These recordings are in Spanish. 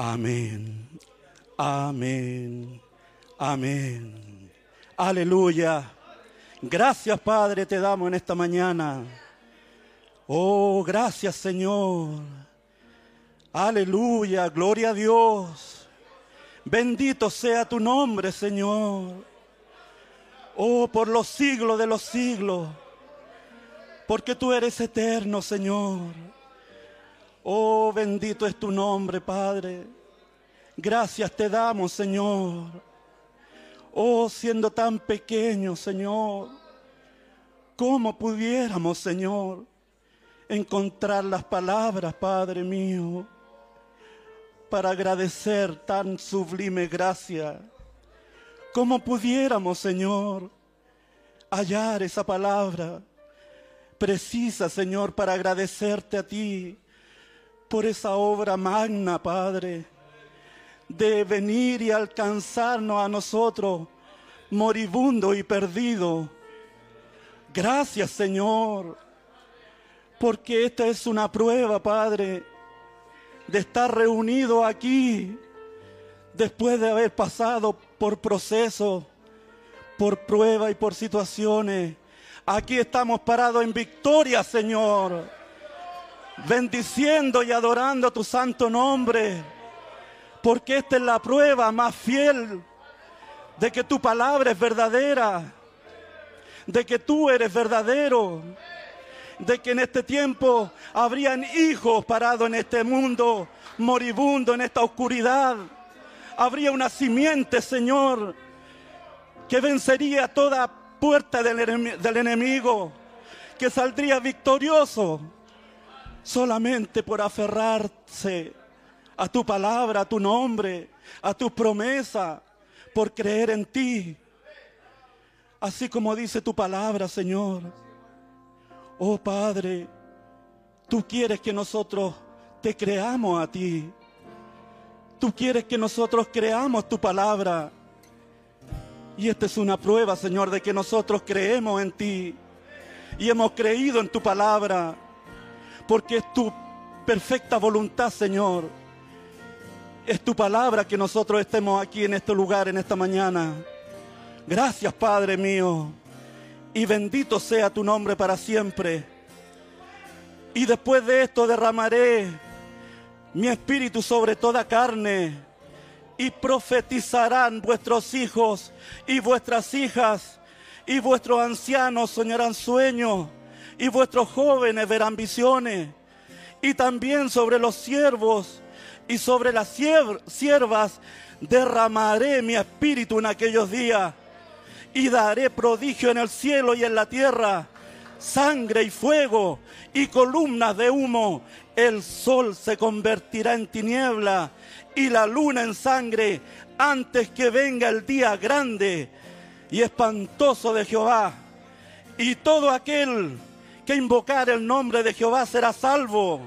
Amén. Amén. Amén. Aleluya. Gracias Padre te damos en esta mañana. Oh, gracias Señor. Aleluya. Gloria a Dios. Bendito sea tu nombre Señor. Oh, por los siglos de los siglos. Porque tú eres eterno Señor. Oh, bendito es tu nombre, Padre. Gracias te damos, Señor. Oh, siendo tan pequeño, Señor. ¿Cómo pudiéramos, Señor, encontrar las palabras, Padre mío, para agradecer tan sublime gracia? ¿Cómo pudiéramos, Señor, hallar esa palabra precisa, Señor, para agradecerte a ti? Por esa obra magna, Padre, de venir y alcanzarnos a nosotros, moribundo y perdido. Gracias, Señor, porque esta es una prueba, Padre, de estar reunido aquí después de haber pasado por procesos, por pruebas y por situaciones. Aquí estamos parados en victoria, Señor bendiciendo y adorando tu santo nombre, porque esta es la prueba más fiel de que tu palabra es verdadera, de que tú eres verdadero, de que en este tiempo habrían hijos parados en este mundo moribundo, en esta oscuridad. Habría una simiente, Señor, que vencería toda puerta del, del enemigo, que saldría victorioso solamente por aferrarse a tu palabra, a tu nombre, a tu promesa, por creer en ti. Así como dice tu palabra, Señor. Oh Padre, tú quieres que nosotros te creamos a ti. Tú quieres que nosotros creamos tu palabra. Y esta es una prueba, Señor, de que nosotros creemos en ti. Y hemos creído en tu palabra porque es tu perfecta voluntad, Señor. Es tu palabra que nosotros estemos aquí en este lugar, en esta mañana. Gracias, Padre mío. Y bendito sea tu nombre para siempre. Y después de esto derramaré mi espíritu sobre toda carne. Y profetizarán vuestros hijos y vuestras hijas. Y vuestros ancianos soñarán sueños y vuestros jóvenes verán visiones. Y también sobre los siervos y sobre las siervas derramaré mi espíritu en aquellos días y daré prodigio en el cielo y en la tierra, sangre y fuego y columnas de humo. El sol se convertirá en tiniebla y la luna en sangre antes que venga el día grande y espantoso de Jehová. Y todo aquel que invocar el nombre de Jehová será salvo,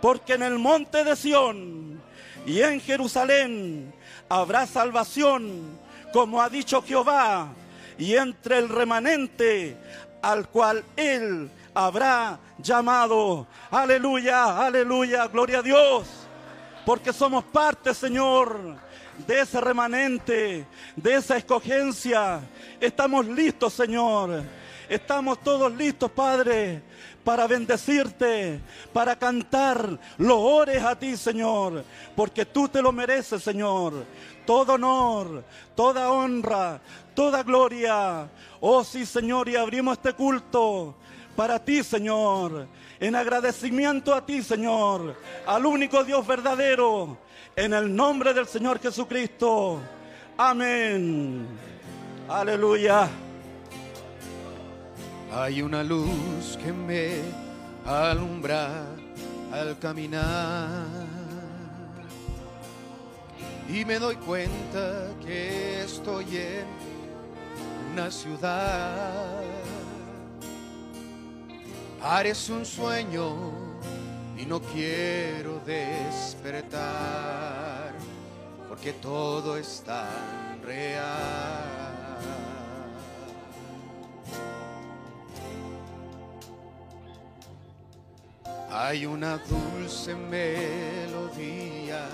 porque en el monte de Sión y en Jerusalén habrá salvación, como ha dicho Jehová, y entre el remanente al cual él habrá llamado. Aleluya, aleluya, gloria a Dios, porque somos parte, Señor, de ese remanente, de esa escogencia. Estamos listos, Señor Estamos todos listos, Padre, para bendecirte, para cantar loores a ti, Señor, porque tú te lo mereces, Señor. Todo honor, toda honra, toda gloria. Oh sí, Señor, y abrimos este culto para ti, Señor, en agradecimiento a ti, Señor, al único Dios verdadero, en el nombre del Señor Jesucristo. Amén. Aleluya. Hay una luz que me alumbra al caminar y me doy cuenta que estoy en una ciudad. Parece un sueño y no quiero despertar porque todo es tan real. Hay una dulce melodía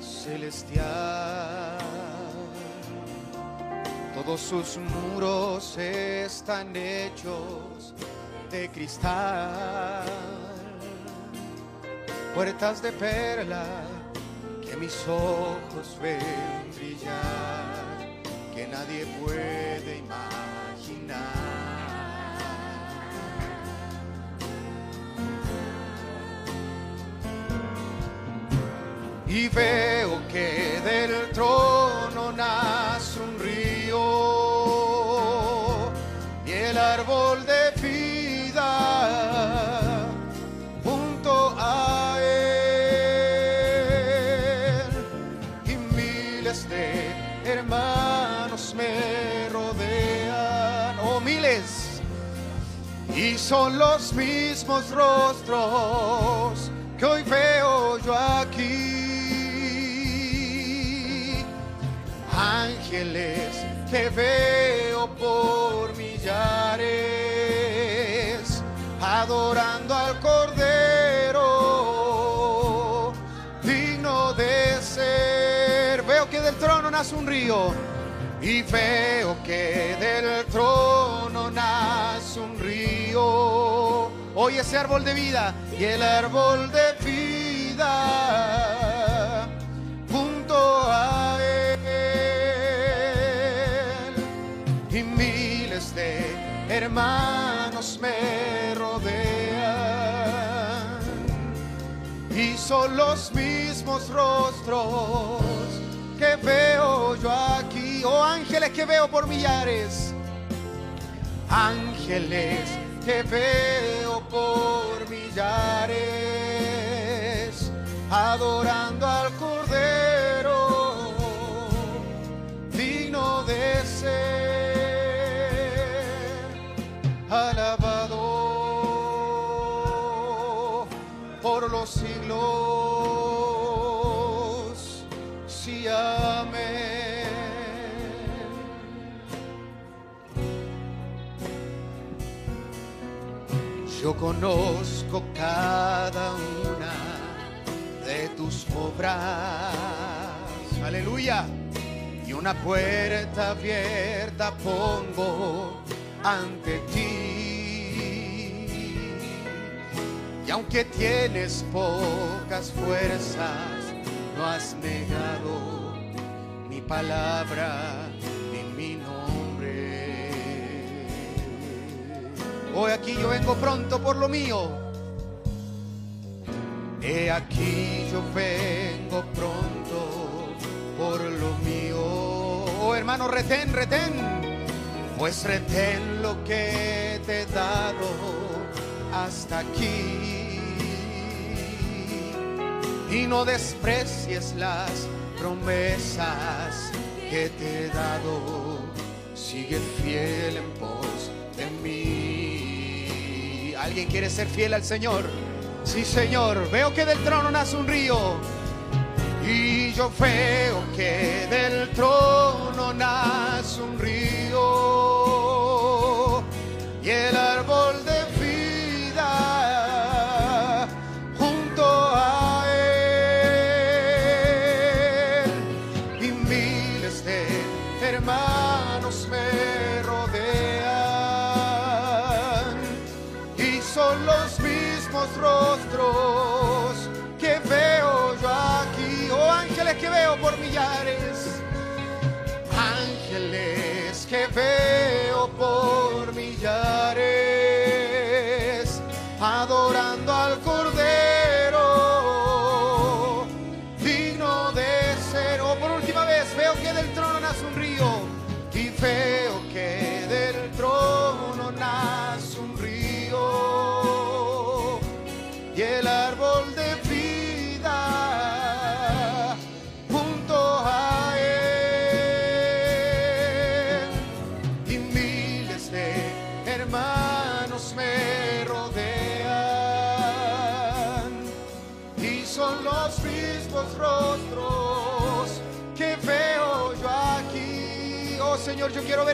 celestial. Todos sus muros están hechos de cristal. Puertas de perla que mis ojos ven brillar, que nadie puede imaginar. Y veo que del trono nace un río y el árbol de vida junto a él. Y miles de hermanos me rodean, oh miles, y son los mismos rostros que hoy veo yo aquí. Ángeles que veo por millares, adorando al Cordero, digno de ser. Veo que del trono nace un río y veo que del trono nace un río. Hoy ese árbol de vida y el árbol de vida junto a hermanos me rodean y son los mismos rostros que veo yo aquí, oh ángeles que veo por millares, ángeles que veo por millares, adorando al Cordero, digno de ser alabado por los siglos. Sí, amén. Yo conozco cada una de tus obras. Aleluya. Y una puerta abierta pongo ante ti. Aunque tienes pocas fuerzas, no has negado mi palabra ni mi nombre. Hoy aquí yo vengo pronto por lo mío. He aquí yo vengo pronto por lo mío. Oh hermano, retén, retén. Pues retén lo que te he dado hasta aquí. Y no desprecies las promesas que te he dado. Sigue fiel en pos de mí. ¿Alguien quiere ser fiel al Señor? Sí, Señor. Veo que del trono nace un río. Y yo veo que del trono nace un río y el veo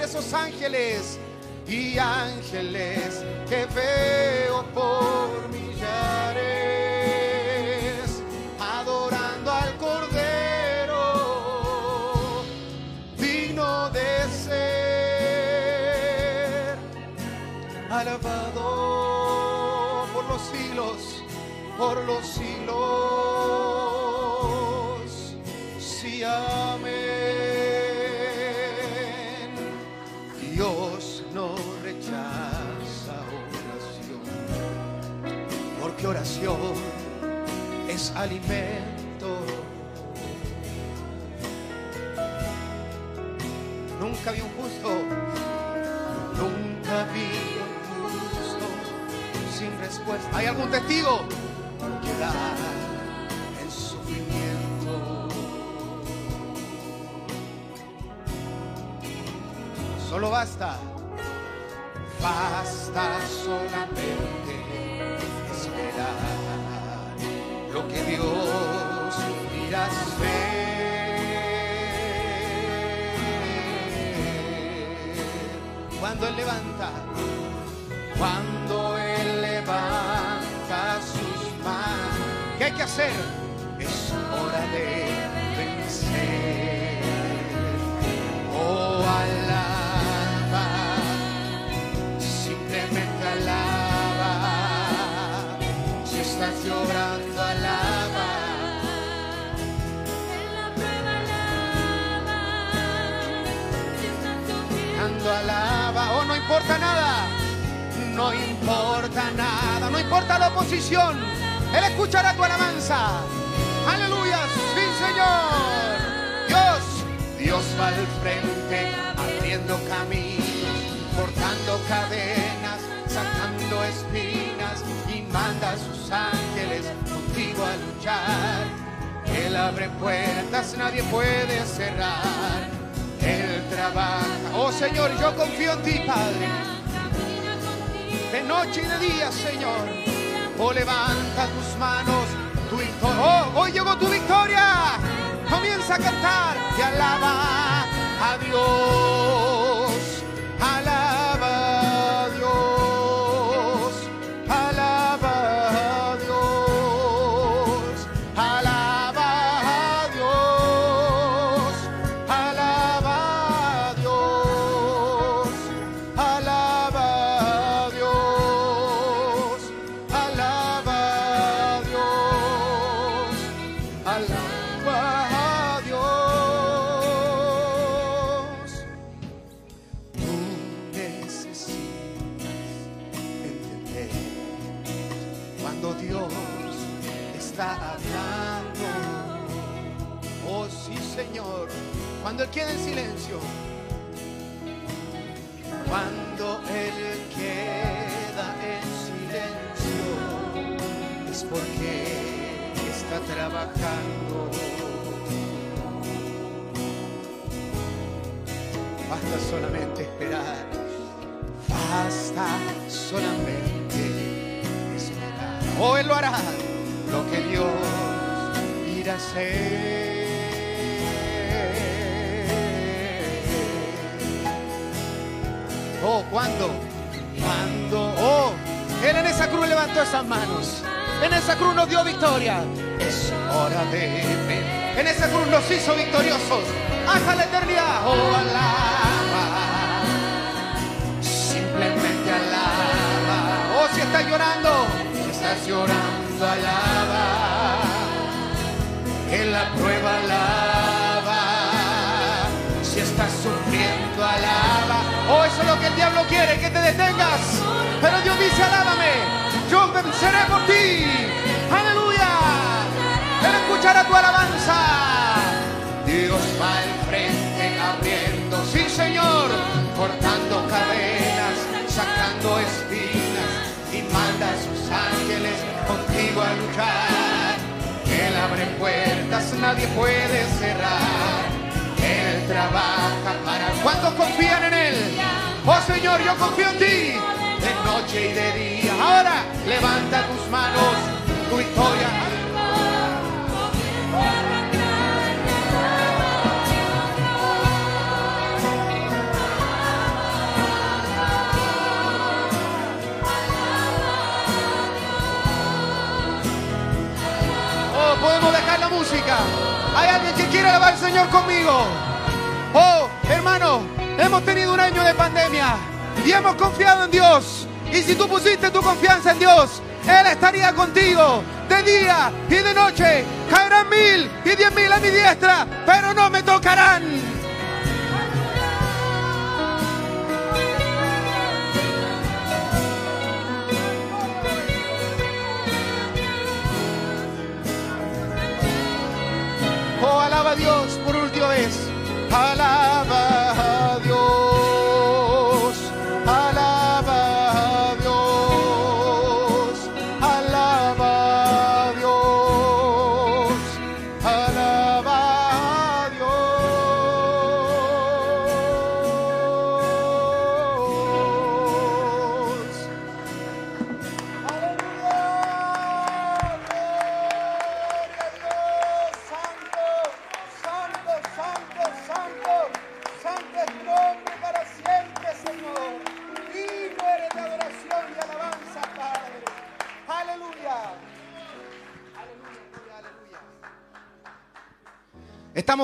esos ángeles y ángeles que veo por millares adorando al Cordero digno de ser alabado por los siglos, por los siglos. Sí, amén. Porque oración es alimento. Nunca vi un justo, nunca vi un justo sin respuesta. ¿Hay algún testigo? Que da el sufrimiento. Solo basta, basta solamente lo que Dios irá a hacer. Cuando Él levanta, cuando Él levanta sus manos, ¿qué hay que hacer? Es hora de vencer. Oh, alaba, alaba, oh, no importa nada, no importa nada, no importa la oposición, Él escuchará tu alabanza. Aleluya, sí Señor. Dios, Dios va al frente, abriendo caminos, cortando cadenas, sacando espinas manda a sus ángeles contigo a luchar. Él abre puertas, nadie puede cerrar. Él trabaja. Oh Señor, yo confío en ti, Padre. De noche y de día, Señor. Oh, levanta tus manos, tu victoria. Oh, hoy llegó tu victoria. Comienza a cantar y alaba a Dios. O Él lo hará, lo que Dios irá a hacer. Oh, ¿cuándo? Cuando, oh, Él en esa cruz levantó esas manos. En esa cruz nos dio victoria. Es hora de ver. En esa cruz nos hizo victoriosos. Hasta la eternidad. Oh, alaba. Simplemente alaba. Oh, si estás llorando. Estás llorando, alaba. En la prueba alaba. Si estás sufriendo, alaba. Oh, eso es lo que el diablo quiere, que te detengas. Pero Dios dice, alábame. Yo venceré por ti. Aleluya. Él escuchará tu alabanza. Dios va al frente abriendo, sí Señor, cortando cadenas, sacando espinas a sus ángeles contigo a luchar. Él abre puertas, nadie puede cerrar. Él trabaja para cuántos confían en Él. Oh Señor, yo confío en ti de noche y de día. Ahora levanta tus manos, tu victoria. Música. Hay alguien que quiere alabar al Señor conmigo. Oh, hermano, hemos tenido un año de pandemia y hemos confiado en Dios. Y si tú pusiste tu confianza en Dios, Él estaría contigo de día y de noche. Caerán mil y diez mil a mi diestra, pero no me tocarán. Alaba a Dios por última vez. Alaba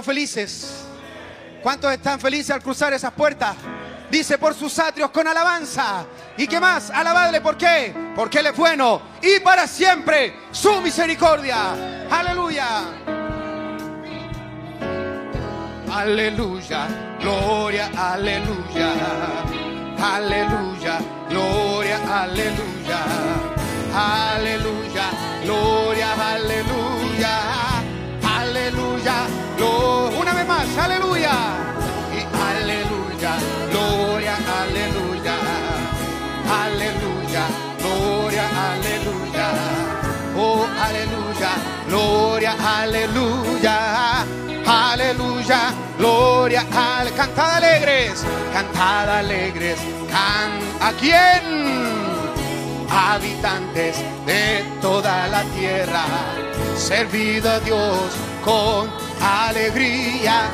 Felices. ¿Cuántos están felices al cruzar esas puertas? Dice por sus atrios con alabanza. ¿Y qué más? Alabadle, ¿por qué? Porque Él es bueno y para siempre su misericordia. Aleluya. Aleluya, gloria, aleluya. Aleluya, gloria, aleluya. Aleluya, gloria, aleluya. Aleluya, más, aleluya. Y aleluya, gloria, aleluya. Aleluya, gloria, aleluya. Oh, aleluya, gloria, aleluya. Aleluya, gloria, al cantad alegres, cantad alegres, can a quién? Habitantes de toda la tierra, servid a Dios con alegría,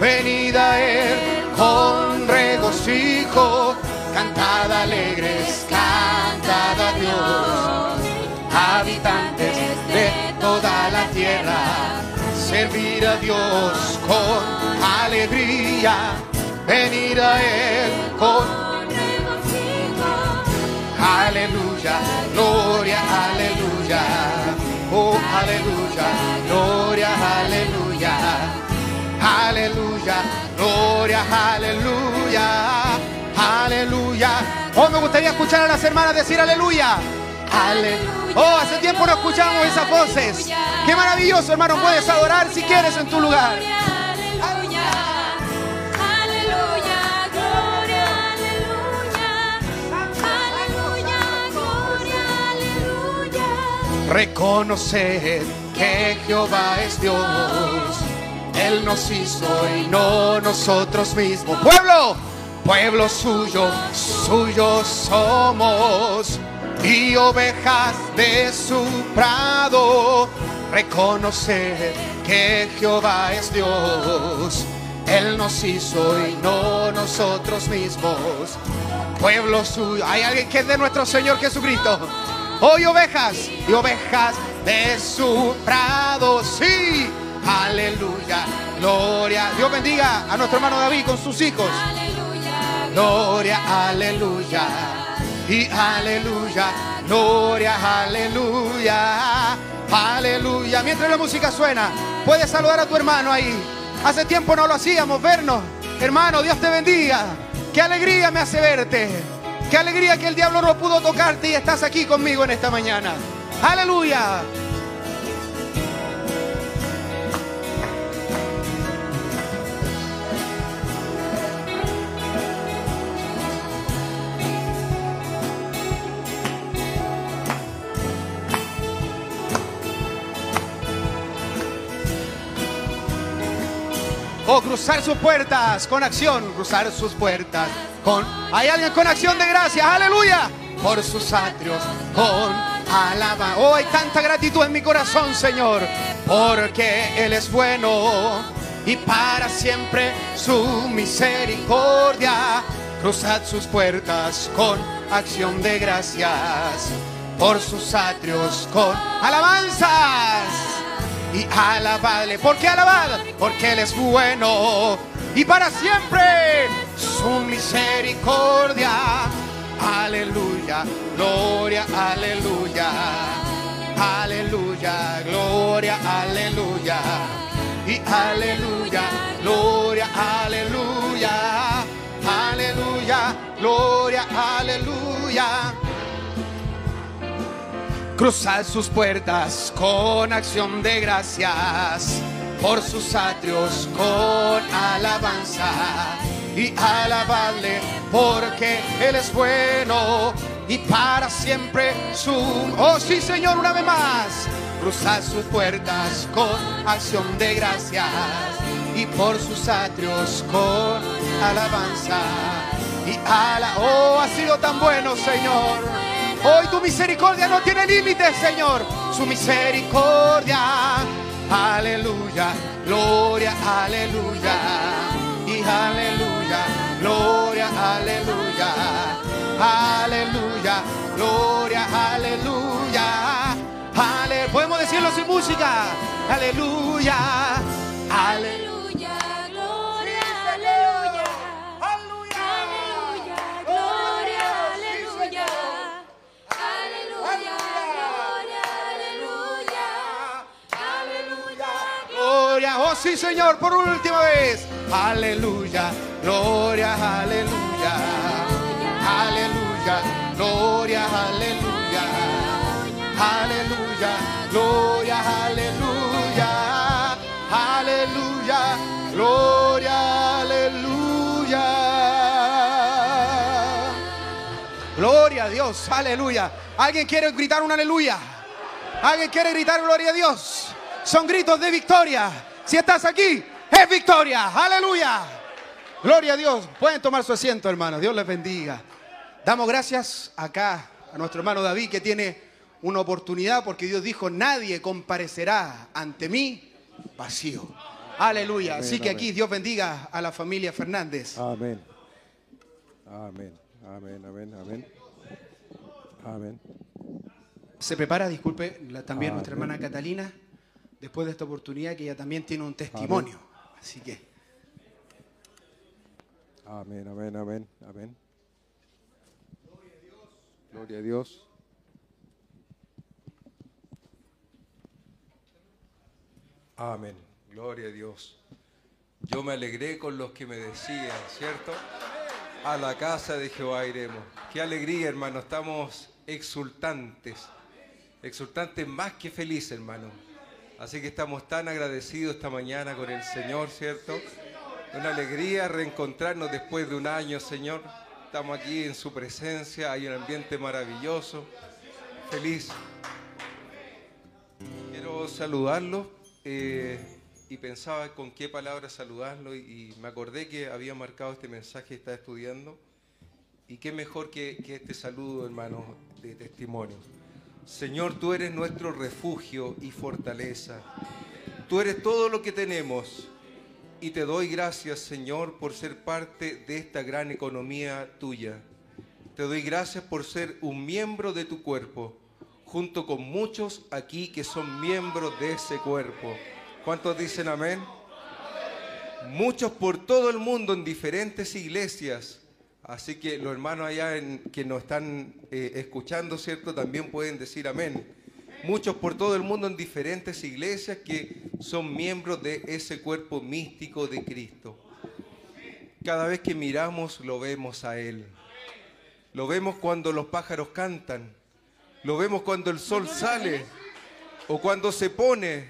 venid a Él con regocijo, cantad alegres, cantad a Dios. Habitantes de toda la tierra, servir a Dios con alegría, venir a Él con aleluya, gloria, aleluya, oh aleluya, gloria, aleluya, aleluya, gloria, aleluya, aleluya. Oh, me gustaría escuchar a las hermanas decir aleluya. Aleluya. Oh, hace tiempo no escuchamos esas voces. Qué maravilloso, hermano. Puedes adorar si quieres en tu lugar. Reconocer que Jehová es Dios. Él nos hizo y no nosotros mismos. Pueblo, pueblo suyo, suyo somos. Y ovejas de su prado. Reconocer que Jehová es Dios. Él nos hizo y no nosotros mismos. Pueblo suyo. Hay alguien que es de nuestro Señor Jesucristo. Hoy ovejas y ovejas de su prado. Sí. Aleluya. Gloria. Dios bendiga a nuestro hermano David con sus hijos. Aleluya, Gloria, aleluya. Y aleluya. Gloria, aleluya. Aleluya. Mientras la música suena, puedes saludar a tu hermano ahí. Hace tiempo no lo hacíamos, vernos. Hermano, Dios te bendiga. Qué alegría me hace verte. Qué alegría que el diablo no pudo tocarte y estás aquí conmigo en esta mañana. Aleluya. O cruzar sus puertas con acción, cruzar sus puertas con... Hay alguien con acción de gracias, aleluya. Por sus atrios, con alaba. Oh, hay tanta gratitud en mi corazón, Señor, porque Él es bueno y para siempre su misericordia. Cruzad sus puertas con acción de gracias, por sus atrios con alabanzas y alabadle. ¿Por qué alabad? Porque Él es bueno y para siempre su misericordia. Aleluya, gloria, aleluya, aleluya, gloria, aleluya. Y aleluya, gloria, aleluya, aleluya, gloria, aleluya. Cruzad sus puertas con acción de gracias, por sus atrios con alabanza y alabadle porque Él es bueno y para siempre su... Oh sí Señor, una vez más. Cruzad sus puertas con acción de gracias y por sus atrios con alabanza y ala... Oh, ha sido tan bueno Señor. Hoy tu misericordia no tiene límites, Señor. Su misericordia. Aleluya. Gloria, aleluya. Y aleluya. Gloria, aleluya. Aleluya. Gloria, aleluya. Ale, podemos decirlo sin música. Aleluya. Aleluya. Sí Señor, por última vez. Aleluya, gloria, aleluya. Aleluya, gloria, aleluya. Aleluya, gloria, aleluya. Aleluya, gloria, aleluya. Gloria a Dios, aleluya. ¿Alguien quiere gritar un aleluya? ¿Alguien quiere gritar gloria a Dios? Son gritos de victoria. Si estás aquí, es victoria. Aleluya. Gloria a Dios. Pueden tomar su asiento, hermanos. Dios les bendiga. Damos gracias acá a nuestro hermano David que tiene una oportunidad porque Dios dijo, nadie comparecerá ante mí vacío. Aleluya. Amén, Así que amén. aquí Dios bendiga a la familia Fernández. Amén. Amén. Amén. Amén. Amén. Amén. Se prepara, disculpe, la- también Amén. nuestra hermana Catalina, después de esta oportunidad que ella también tiene un testimonio. Así que, Amén. Amén. Amén. Amén. Gloria a Dios. Amén. Gloria a Dios. Yo me alegré con los que me decían, ¿cierto? A la casa de Jehová iremos. Qué alegría, hermano. Estamos exultantes. Exultantes más que felices, hermano. Así que estamos tan agradecidos esta mañana con el Señor, ¿cierto? Una alegría reencontrarnos después de un año, Señor. Estamos aquí en su presencia, hay un ambiente maravilloso. Feliz. Quiero saludarlo eh, y pensaba con qué palabra saludarlo y, y me acordé que había marcado este mensaje que está estudiando y qué mejor que, que este saludo, hermano, de testimonio. Señor, tú eres nuestro refugio y fortaleza. Tú eres todo lo que tenemos y te doy gracias, Señor, por ser parte de esta gran economía tuya. Te doy gracias por ser un miembro de tu cuerpo, junto con muchos aquí que son miembros de ese cuerpo. ¿Cuántos dicen amén? Muchos por todo el mundo en diferentes iglesias. Así que los hermanos allá que nos están eh, escuchando, ¿cierto? También pueden decir amén. Muchos por todo el mundo en diferentes iglesias que son miembros de ese cuerpo místico de Cristo. cada vez que miramos lo vemos a Él. Lo vemos cuando los pájaros cantan. Lo vemos cuando el sol sale o cuando se pone.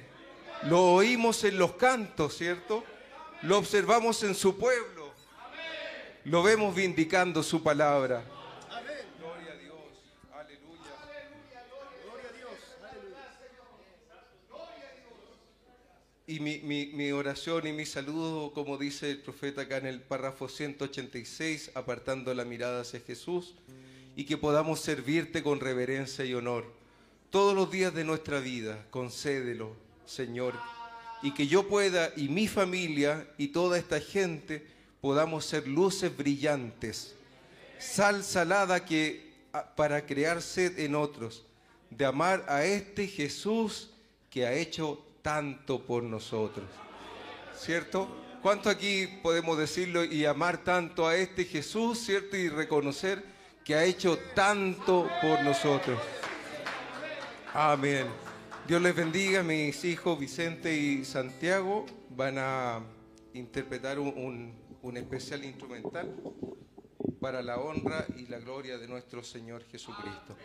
Lo oímos en los cantos, ¿cierto? Lo observamos en su pueblo. Lo vemos vindicando su palabra. Y mi, mi- mi oración y mi saludo, como dice el profeta acá en el párrafo 186, apartando la mirada hacia Jesús, y que podamos servirte con reverencia y honor todos los días de nuestra vida. Concédelo, Señor, y que yo pueda, y mi familia, y toda esta gente, podamos ser luces brillantes, sal salada que para crear sed en otros, de amar a este Jesús que ha hecho tanto por nosotros. ¿Cierto? ¿Cuánto aquí podemos decirlo y amar tanto a este Jesús, cierto? Y reconocer que ha hecho tanto por nosotros. Amén. Dios les bendiga, mis hijos Vicente y Santiago van a interpretar un- un especial instrumental para la honra y la gloria de nuestro Señor Jesucristo.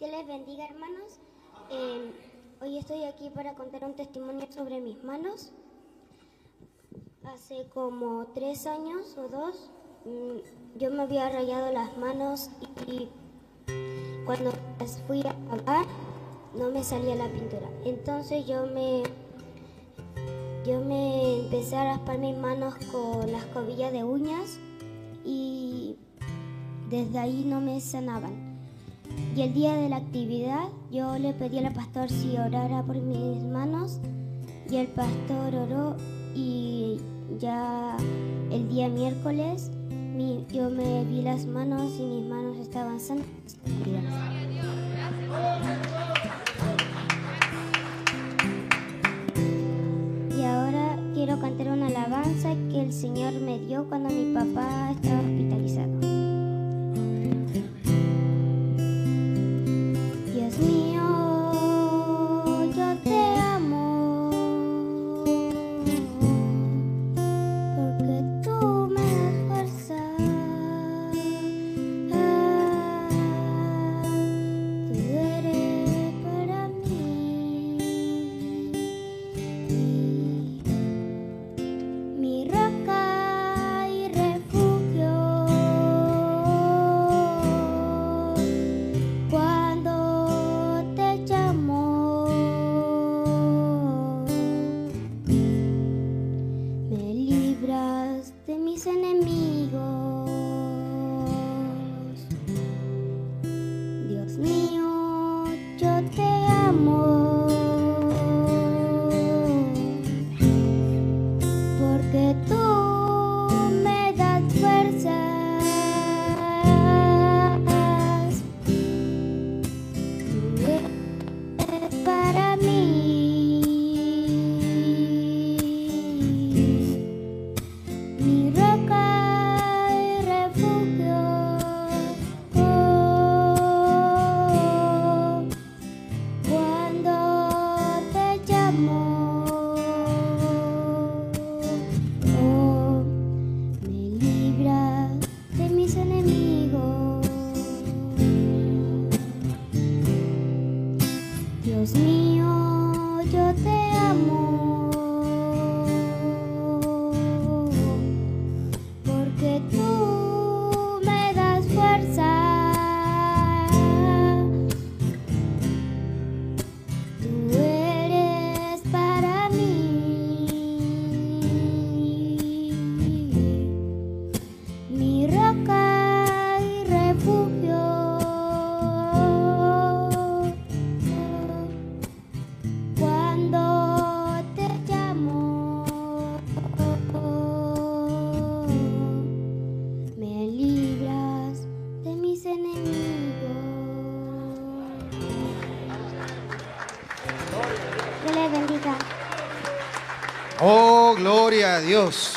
Dios les bendiga, hermanos. Eh, hoy estoy aquí para contar un testimonio sobre mis manos. Hace como tres años o dos, mm, yo me había rayado las manos y cuando las fui a lavar no me salía la pintura. Entonces yo me, yo me empecé a raspar mis manos con las cobillas de uñas y desde ahí no me sanaban. Y el día de la actividad yo le pedí al pastor si orara por mis manos y el pastor oró y ya el día miércoles mi- yo me vi las manos y mis manos estaban sanas. Y ahora quiero cantar una alabanza que el Señor me dio cuando mi papá estaba hospitalizado. Gloria a Dios.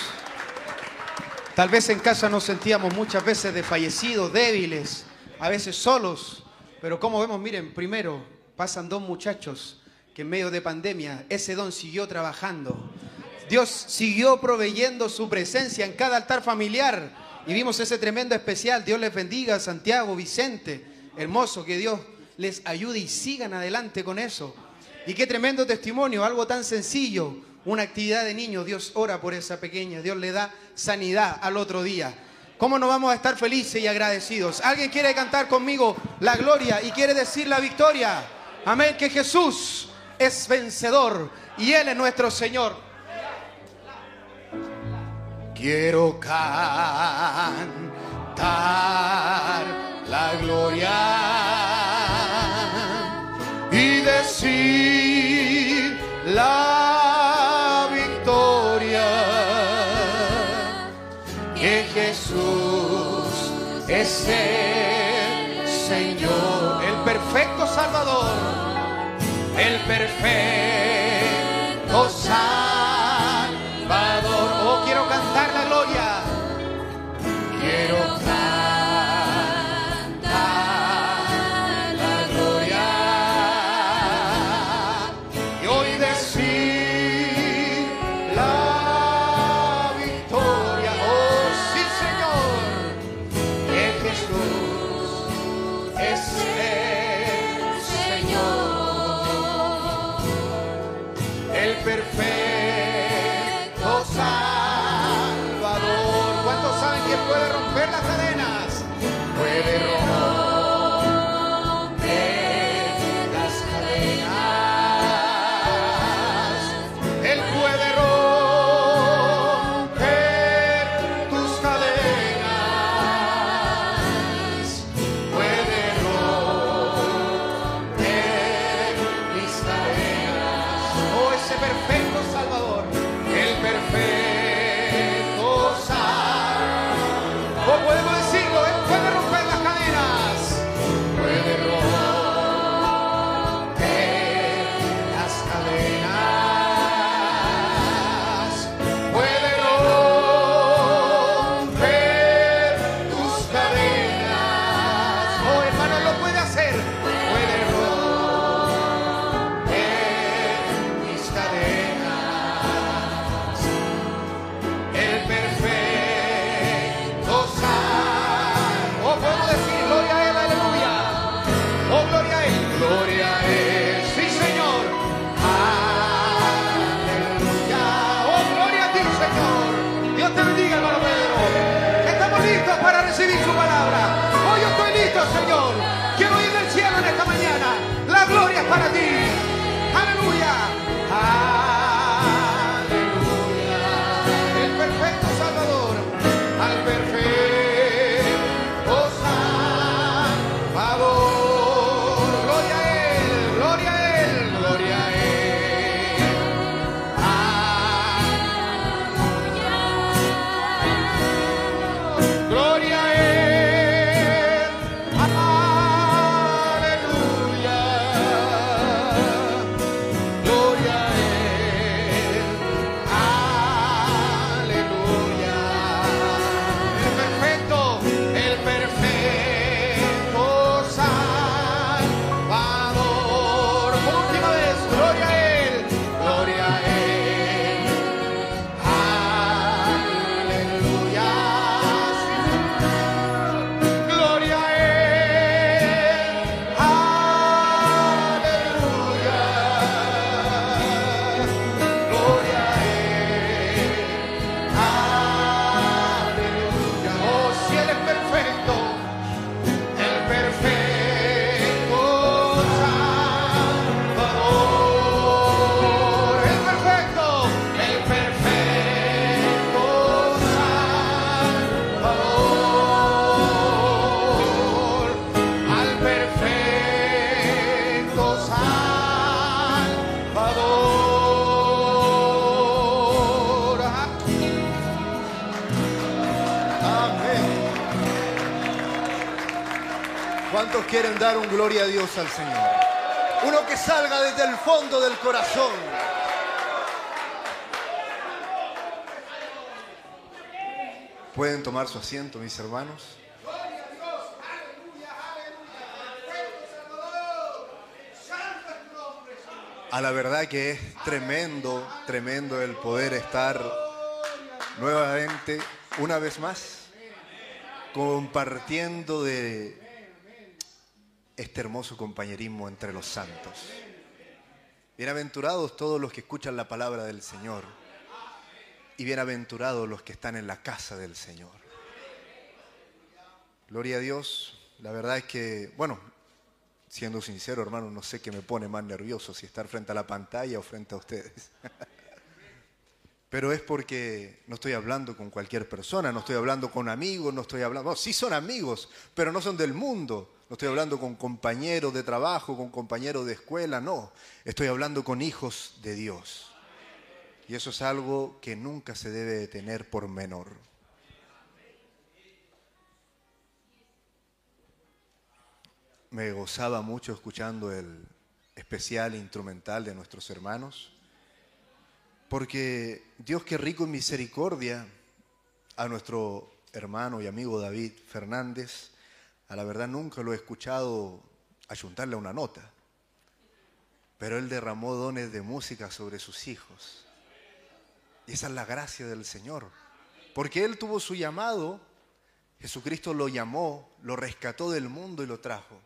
Tal vez en casa nos sentíamos muchas veces desfallecidos, débiles, a veces solos. Pero como vemos, miren, primero pasan dos muchachos que en medio de pandemia ese don siguió trabajando. Dios siguió proveyendo su presencia en cada altar familiar. Y vimos ese tremendo especial. Dios les bendiga, Santiago, Vicente. Hermoso, que Dios les ayude y sigan adelante con eso. Y qué tremendo testimonio, algo tan sencillo, una actividad de niños. Dios ora por esa pequeña, Dios le da sanidad al otro día. ¿Cómo no vamos a estar felices y agradecidos? ¿Alguien quiere cantar conmigo la gloria y quiere decir la victoria? Amén, que Jesús es vencedor y Él es nuestro Señor. Quiero cantar la gloria y decir la perfecto quieren dar un gloria a Dios al Señor? Uno que salga desde el fondo del corazón. Pueden tomar su asiento, mis hermanos. A la verdad que es tremendo, tremendo el poder estar nuevamente, una vez más, compartiendo de este hermoso compañerismo entre los santos. Bienaventurados todos los que escuchan la palabra del Señor y bienaventurados los que están en la casa del Señor. Gloria a Dios. La verdad es que, bueno, siendo sincero, hermano, no sé qué me pone más nervioso, si estar frente a la pantalla o frente a ustedes. Pero es porque no estoy hablando con cualquier persona, no estoy hablando con amigos, no estoy hablando, no, sí son amigos, pero no son del mundo. No estoy hablando con compañeros de trabajo, con compañeros de escuela, no. Estoy hablando con hijos de Dios. Y eso es algo que nunca se debe de tener por menor. Me gozaba mucho escuchando el especial instrumental de nuestros hermanos, porque Dios que rico en misericordia a nuestro hermano y amigo David Fernández, a la verdad nunca lo he escuchado ayuntarle a una nota, pero él derramó dones de música sobre sus hijos. Y esa es la gracia del Señor, porque él tuvo su llamado, Jesucristo lo llamó, lo rescató del mundo y lo trajo.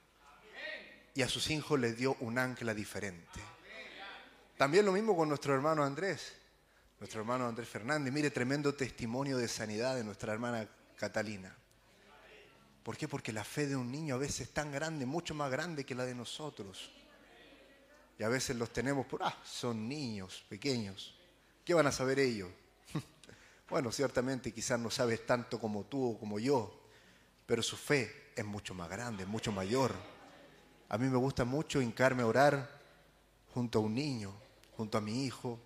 Y a sus hijos les dio un ancla diferente. También lo mismo con nuestro hermano Andrés, nuestro hermano Andrés Fernández. Mire, tremendo testimonio de sanidad de nuestra hermana Catalina. ¿Por qué? Porque la fe de un niño a veces es tan grande, mucho más grande que la de nosotros. Y a veces los tenemos por, ah, son niños pequeños. ¿Qué van a saber ellos? bueno, ciertamente quizás no sabes tanto como tú o como yo, pero su fe es mucho más grande, mucho mayor. A mí me gusta mucho hincarme a orar junto a un niño, junto a mi hijo,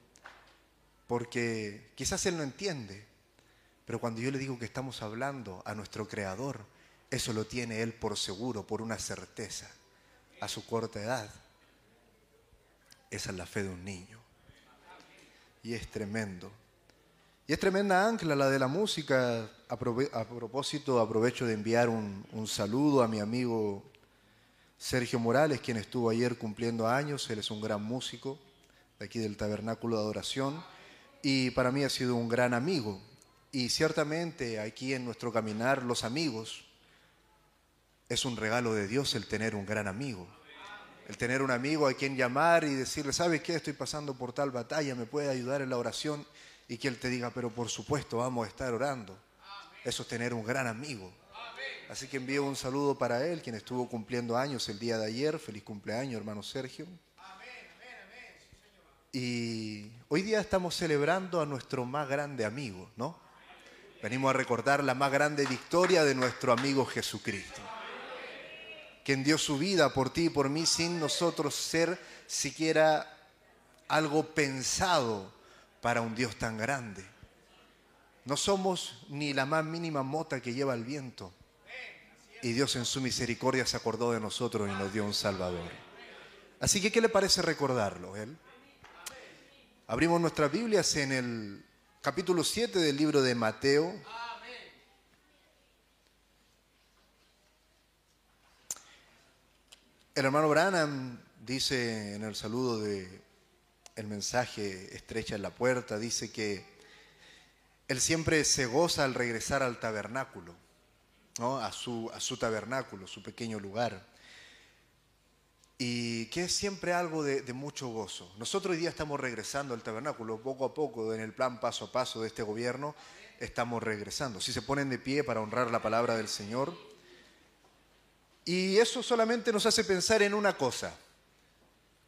porque quizás él no entiende, pero cuando yo le digo que estamos hablando a nuestro Creador, eso lo tiene él por seguro, por una certeza, a su corta edad. Esa es la fe de un niño. Y es tremendo. Y es tremenda ancla la de la música. A, propósito, aprovecho de enviar un, saludo a mi amigo Sergio Morales, quien estuvo ayer cumpliendo años. Él es un gran músico de aquí del Tabernáculo de Adoración. Y para mí ha sido un gran amigo. Y ciertamente aquí en nuestro caminar, los amigos, es un regalo de Dios el tener un gran amigo. El tener un amigo a quien llamar y decirle, ¿sabes qué? Estoy pasando por tal batalla, ¿me puede ayudar en la oración? Y que él te diga, pero por supuesto vamos a estar orando. Eso es tener un gran amigo. Así que envío un saludo para él, quien estuvo cumpliendo años el día de ayer. Feliz cumpleaños, hermano Sergio. Y hoy día estamos celebrando a nuestro más grande amigo, ¿no? Venimos a recordar la más grande victoria de nuestro amigo Jesucristo quien dio su vida por ti y por mí sin nosotros ser siquiera algo pensado para un Dios tan grande. No somos ni la más mínima mota que lleva el viento. Y Dios en su misericordia se acordó de nosotros y nos dio un Salvador. Así que, ¿qué le parece recordarlo? Él? Abrimos nuestras Biblias en el capítulo 7 del libro de Mateo. El hermano Branham dice en el saludo de el mensaje estrecha en la puerta, dice que él siempre se goza al regresar al tabernáculo, ¿no? a, su, a su tabernáculo, su pequeño lugar. Y que es siempre algo de, de mucho gozo. Nosotros hoy día estamos regresando al tabernáculo, poco a poco, en el plan paso a paso de este gobierno, estamos regresando. Si se ponen de pie para honrar la palabra del Señor. Y eso solamente nos hace pensar en una cosa.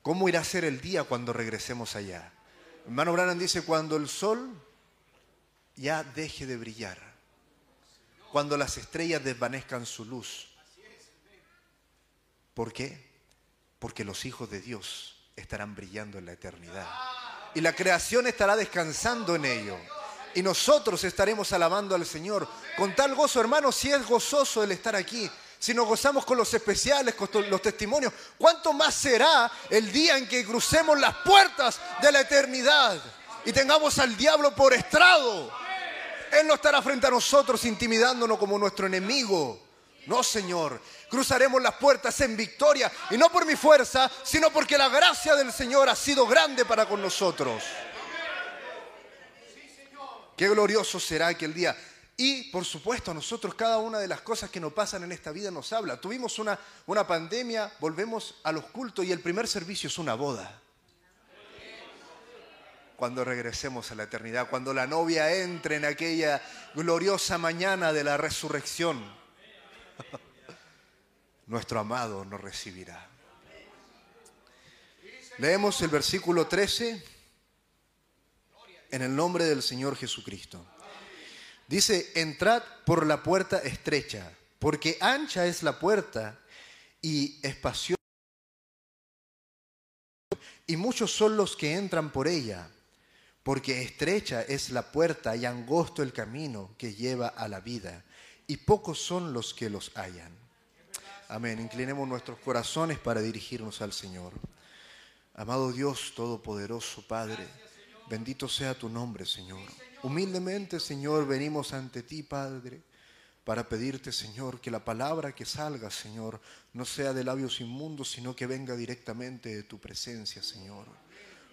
¿Cómo irá a ser el día cuando regresemos allá? Hermano Branham dice, cuando el sol ya deje de brillar, cuando las estrellas desvanezcan su luz. ¿Por qué? Porque los hijos de Dios estarán brillando en la eternidad. Y la creación estará descansando en ello. Y nosotros estaremos alabando al Señor. Con tal gozo, hermano, si es gozoso el estar aquí, si nos gozamos con los especiales, con los testimonios, ¿cuánto más será el día en que crucemos las puertas de la eternidad y tengamos al diablo por estrado? Él no estará frente a nosotros intimidándonos como nuestro enemigo. No, Señor. Cruzaremos las puertas en victoria y no por mi fuerza, sino porque la gracia del Señor ha sido grande para con nosotros. Qué glorioso será aquel día. Y, por supuesto, a nosotros cada una de las cosas que nos pasan en esta vida nos habla. Tuvimos una, una pandemia, volvemos a los cultos y el primer servicio es una boda. Cuando regresemos a la eternidad, cuando la novia entre en aquella gloriosa mañana de la resurrección, nuestro amado nos recibirá. Leemos el versículo 13 en el nombre del Señor Jesucristo. Dice, entrad por la puerta estrecha, porque ancha es la puerta y espaciosa. Y muchos son los que entran por ella, porque estrecha es la puerta y angosto el camino que lleva a la vida, y pocos son los que los hallan. Amén. Inclinemos nuestros corazones para dirigirnos al Señor. Amado Dios Todopoderoso, Padre, bendito sea tu nombre, Señor. Humildemente, Señor, venimos ante ti, Padre, para pedirte, Señor, que la palabra que salga, Señor, no sea de labios inmundos, sino que venga directamente de tu presencia, Señor.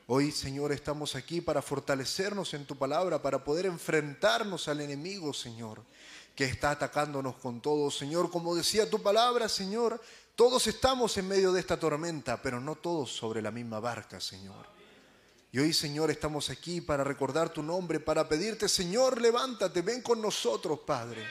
Hoy, Señor, estamos aquí para fortalecernos en tu palabra, para poder enfrentarnos al enemigo, Señor, que está atacándonos con todo. Señor, como decía tu palabra, Señor, todos estamos en medio de esta tormenta, pero no todos sobre la misma barca, Señor. Y hoy, Señor, estamos aquí para recordar tu nombre, para pedirte, Señor, levántate, ven con nosotros, Padre.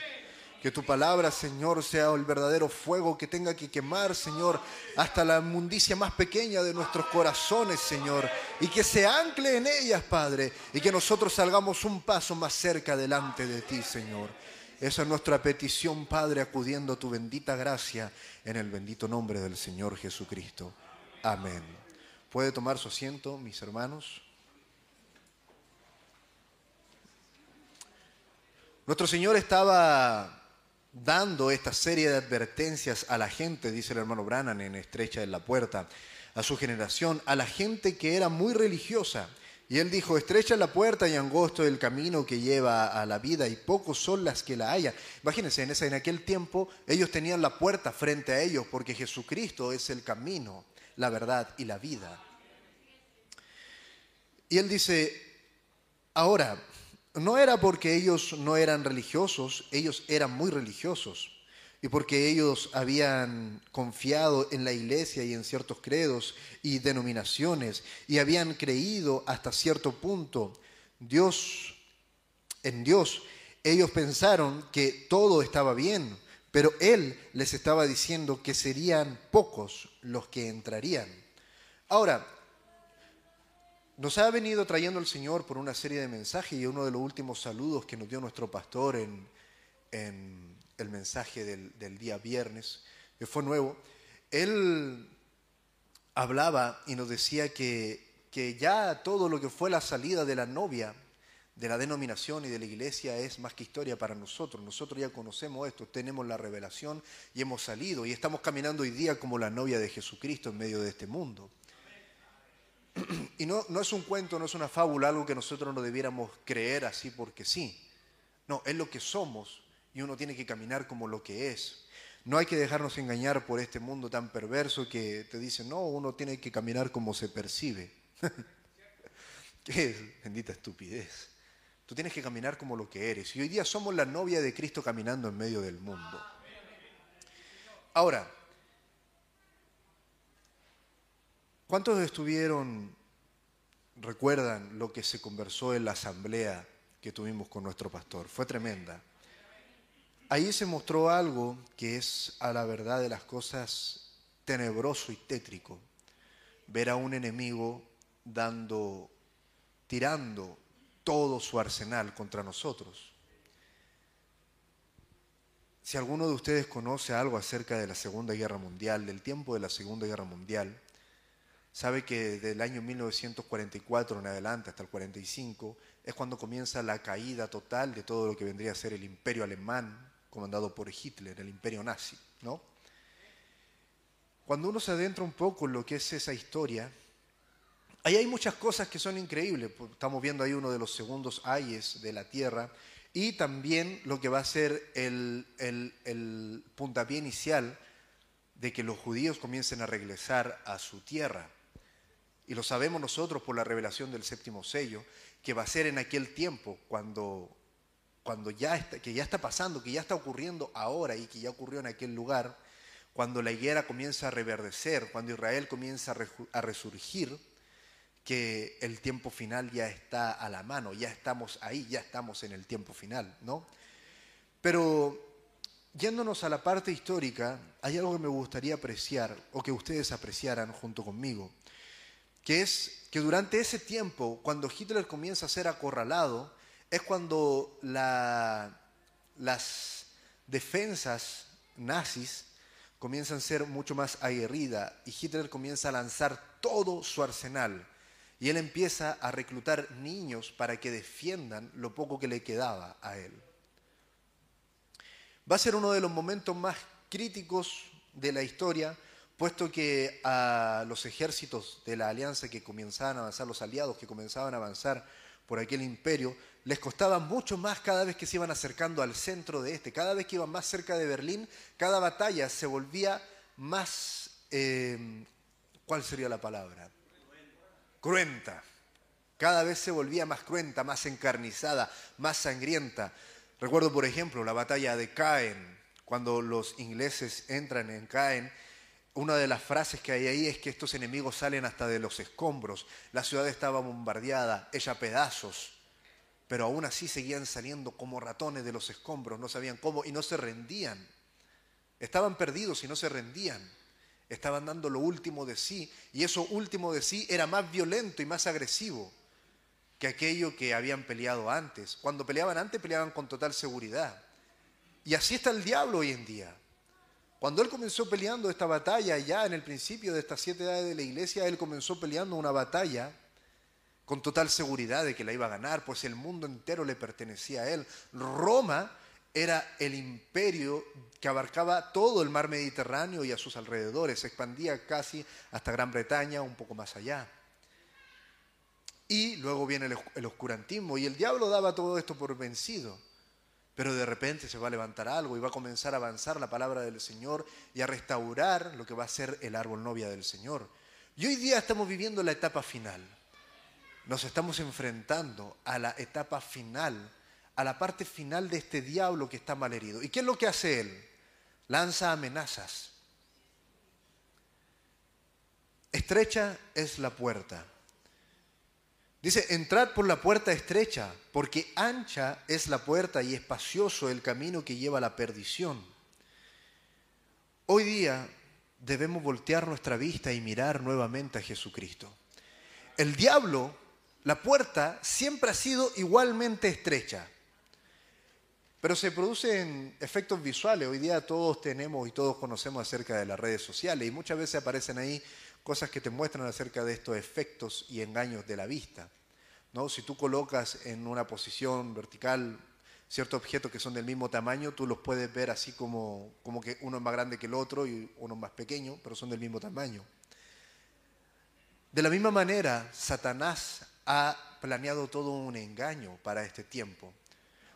Que tu palabra, Señor, sea el verdadero fuego que tenga que quemar, Señor, hasta la inmundicia más pequeña de nuestros corazones, Señor. Y que se ancle en ellas, Padre. Y que nosotros salgamos un paso más cerca delante de ti, Señor. Esa es nuestra petición, Padre, acudiendo a tu bendita gracia en el bendito nombre del Señor Jesucristo. Amén. ¿Puede tomar su asiento, mis hermanos? Nuestro Señor estaba dando esta serie de advertencias a la gente, dice el hermano Brannan en Estrecha en la Puerta, a su generación, a la gente que era muy religiosa. Y él dijo, estrecha la puerta y angosto el camino que lleva a la vida y pocos son las que la hallan. Imagínense, en, ese, en aquel tiempo ellos tenían la puerta frente a ellos porque Jesucristo es el camino, la verdad y la vida. Y él dice, ahora, no era porque ellos no eran religiosos, ellos eran muy religiosos. Y porque ellos habían confiado en la iglesia y en ciertos credos y denominaciones y habían creído hasta cierto punto Dios en Dios, ellos pensaron que todo estaba bien, pero él les estaba diciendo que serían pocos los que entrarían. Ahora, nos ha venido trayendo el Señor por una serie de mensajes y uno de los últimos saludos que nos dio nuestro pastor en, el mensaje del, día viernes, que fue nuevo, él hablaba y nos decía que ya todo lo que fue la salida de la novia, de la denominación y de la iglesia es más que historia para nosotros. Nosotros ya conocemos esto, tenemos la revelación y hemos salido y estamos caminando hoy día como la novia de Jesucristo en medio de este mundo. Y no, no es un cuento, no es una fábula, algo que nosotros no debiéramos creer así porque sí. No, es lo que somos y uno tiene que caminar como lo que es. No hay que dejarnos engañar por este mundo tan perverso que te dice, no, uno tiene que caminar como se percibe. ¿Qué es? Bendita estupidez. Tú tienes que caminar como lo que eres. Y hoy día somos la novia de Cristo caminando en medio del mundo. Ahora, ¿cuántos estuvieron, recuerdan lo que se conversó en la asamblea que tuvimos con nuestro pastor? Fue tremenda. Ahí se mostró algo que es a la verdad de las cosas tenebroso y tétrico. Ver a un enemigo dando, tirando todo su arsenal contra nosotros. Si alguno de ustedes conoce algo acerca de la Segunda Guerra Mundial, del tiempo de la Segunda Guerra Mundial, sabe que del año 1944 en adelante hasta el 45 es cuando comienza la caída total de todo lo que vendría a ser el imperio alemán, comandado por Hitler, el imperio nazi, ¿no? Cuando uno se adentra un poco en lo que es esa historia, ahí hay muchas cosas que son increíbles. Estamos viendo ahí uno de los segundos ayes de la tierra y también lo que va a ser el, el, el puntapié inicial de que los judíos comiencen a regresar a su tierra. Y lo sabemos nosotros por la revelación del séptimo sello, que va a ser en aquel tiempo cuando cuando ya está, que ya está pasando, que ya está ocurriendo ahora y que ya ocurrió en aquel lugar, cuando la higuera comienza a reverdecer, cuando Israel comienza a resurgir, que el tiempo final ya está a la mano, ya estamos ahí, ya estamos en el tiempo final, ¿no? Pero yéndonos a la parte histórica, hay algo que me gustaría apreciar o que ustedes apreciaran junto conmigo, que es que durante ese tiempo, cuando Hitler comienza a ser acorralado, es cuando la, las defensas nazis comienzan a ser mucho más aguerridas y Hitler comienza a lanzar todo su arsenal y él empieza a reclutar niños para que defiendan lo poco que le quedaba a él. Va a ser uno de los momentos más críticos de la historia, puesto que a los ejércitos de la alianza que comenzaban a avanzar, los aliados que comenzaban a avanzar por aquel imperio, les costaba mucho más cada vez que se iban acercando al centro de este. Cada vez que iban más cerca de Berlín, cada batalla se volvía más, eh, ¿cuál sería la palabra? Cruenta. Cada vez se volvía más cruenta, más encarnizada, más sangrienta. Recuerdo, por ejemplo, la batalla de Caen, cuando los ingleses entran en Caen, Una de las frases que hay ahí es que estos enemigos salen hasta de los escombros. La ciudad estaba bombardeada, hecha a pedazos, pero aún así seguían saliendo como ratones de los escombros, no sabían cómo y no se rendían. Estaban perdidos y no se rendían. Estaban dando lo último de sí y eso último de sí era más violento y más agresivo que aquello que habían peleado antes. Cuando peleaban antes peleaban con total seguridad. Y así está el diablo hoy en día. Cuando él comenzó peleando esta batalla, ya en el principio de estas siete edades de la iglesia, él comenzó peleando una batalla con total seguridad de que la iba a ganar, pues el mundo entero le pertenecía a él. Roma era el imperio que abarcaba todo el mar Mediterráneo y a sus alrededores, se expandía casi hasta Gran Bretaña, un poco más allá. Y luego viene el, oscurantismo y el diablo daba todo esto por vencido. Pero de repente se va a levantar algo y va a comenzar a avanzar la palabra del Señor y a restaurar lo que va a ser el árbol novia del Señor. Y hoy día estamos viviendo la etapa final. Nos estamos enfrentando a la etapa final, a la parte final de este diablo que está malherido. ¿Y qué es lo que hace él? Lanza amenazas. Estrecha es la puerta. Dice, entrad por la puerta estrecha, porque ancha es la puerta y espacioso el camino que lleva a la perdición. Hoy día debemos voltear nuestra vista y mirar nuevamente a Jesucristo. El diablo, la puerta siempre ha sido igualmente estrecha, pero se producen efectos visuales. Hoy día todos tenemos y todos conocemos acerca de las redes sociales y muchas veces aparecen ahí cosas que te muestran acerca de estos efectos y engaños de la vista. ¿no? Si tú colocas en una posición vertical ciertos objetos que son del mismo tamaño, tú los puedes ver así como, como que uno es más grande que el otro y uno es más pequeño, pero son del mismo tamaño. De la misma manera, Satanás ha planeado todo un engaño para este tiempo,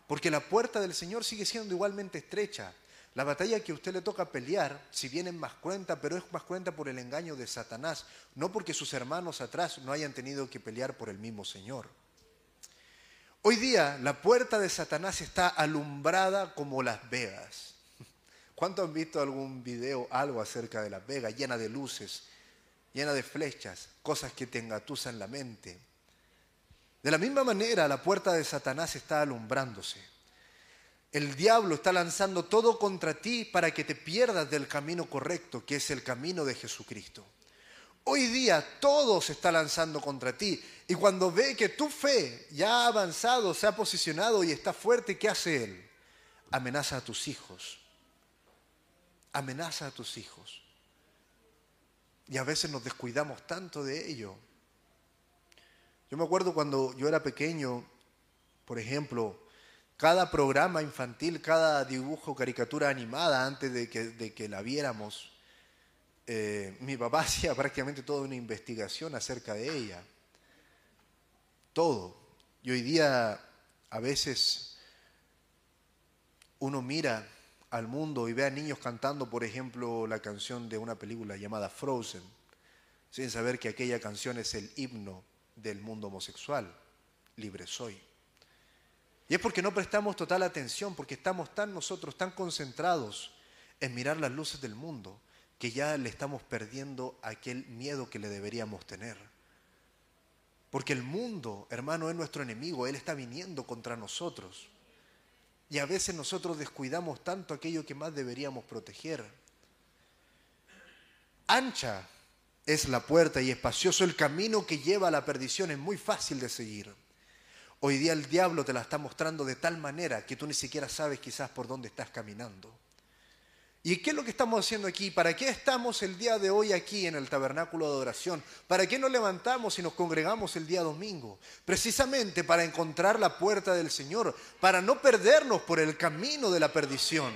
porque la puerta del Señor sigue siendo igualmente estrecha. La batalla que usted le toca pelear, si bien más cruenta, pero es más cruenta por el engaño de Satanás, no porque sus hermanos atrás no hayan tenido que pelear por el mismo Señor. Hoy día la puerta de Satanás está alumbrada como Las Vegas. ¿Cuántos han visto algún video, algo acerca de Las Vegas, llena de luces, llena de flechas, cosas que te engatusan la mente? De la misma manera, la puerta de Satanás está alumbrándose. El diablo está lanzando todo contra ti para que te pierdas del camino correcto, que es el camino de Jesucristo. Hoy día todo se está lanzando contra ti. Y cuando ve que tu fe ya ha avanzado, se ha posicionado y está fuerte, ¿qué hace él? Amenaza a tus hijos. Amenaza a tus hijos. Y a veces nos descuidamos tanto de ello. Yo me acuerdo cuando yo era pequeño, por ejemplo, cada programa infantil, cada dibujo, caricatura animada, antes de que, de que la viéramos, eh, mi papá hacía prácticamente toda una investigación acerca de ella. Todo. Y hoy día a veces uno mira al mundo y ve a niños cantando, por ejemplo, la canción de una película llamada Frozen, sin saber que aquella canción es el himno del mundo homosexual. Libre soy. Y es porque no prestamos total atención, porque estamos tan nosotros, tan concentrados en mirar las luces del mundo, que ya le estamos perdiendo aquel miedo que le deberíamos tener. Porque el mundo, hermano, es nuestro enemigo, Él está viniendo contra nosotros. Y a veces nosotros descuidamos tanto aquello que más deberíamos proteger. Ancha es la puerta y espacioso el camino que lleva a la perdición, es muy fácil de seguir. Hoy día el diablo te la está mostrando de tal manera que tú ni siquiera sabes quizás por dónde estás caminando. ¿Y qué es lo que estamos haciendo aquí? ¿Para qué estamos el día de hoy aquí en el tabernáculo de adoración? ¿Para qué nos levantamos y nos congregamos el día domingo? Precisamente para encontrar la puerta del Señor, para no perdernos por el camino de la perdición.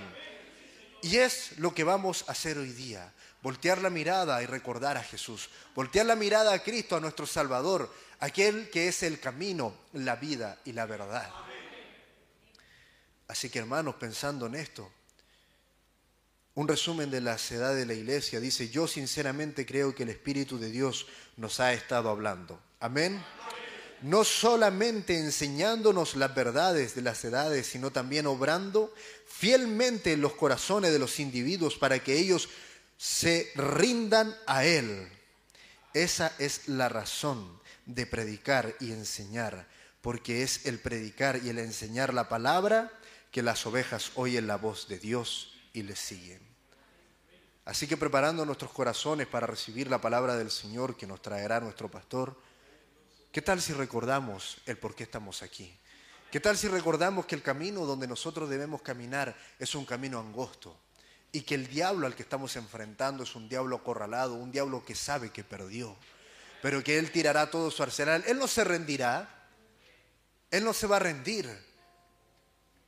Y es lo que vamos a hacer hoy día. Voltear la mirada y recordar a Jesús. Voltear la mirada a Cristo, a nuestro Salvador, aquel que es el camino, la vida y la verdad. Así que hermanos, pensando en esto, un resumen de la edad de la iglesia dice, yo sinceramente creo que el Espíritu de Dios nos ha estado hablando. Amén. No solamente enseñándonos las verdades de las edades, sino también obrando fielmente en los corazones de los individuos para que ellos se rindan a Él. Esa es la razón de predicar y enseñar, porque es el predicar y el enseñar la palabra que las ovejas oyen la voz de Dios y le siguen. Así que preparando nuestros corazones para recibir la palabra del Señor que nos traerá nuestro pastor, ¿qué tal si recordamos el por qué estamos aquí? ¿Qué tal si recordamos que el camino donde nosotros debemos caminar es un camino angosto? Y que el diablo al que estamos enfrentando es un diablo acorralado, un diablo que sabe que perdió, pero que él tirará todo su arsenal. Él no se rendirá, él no se va a rendir.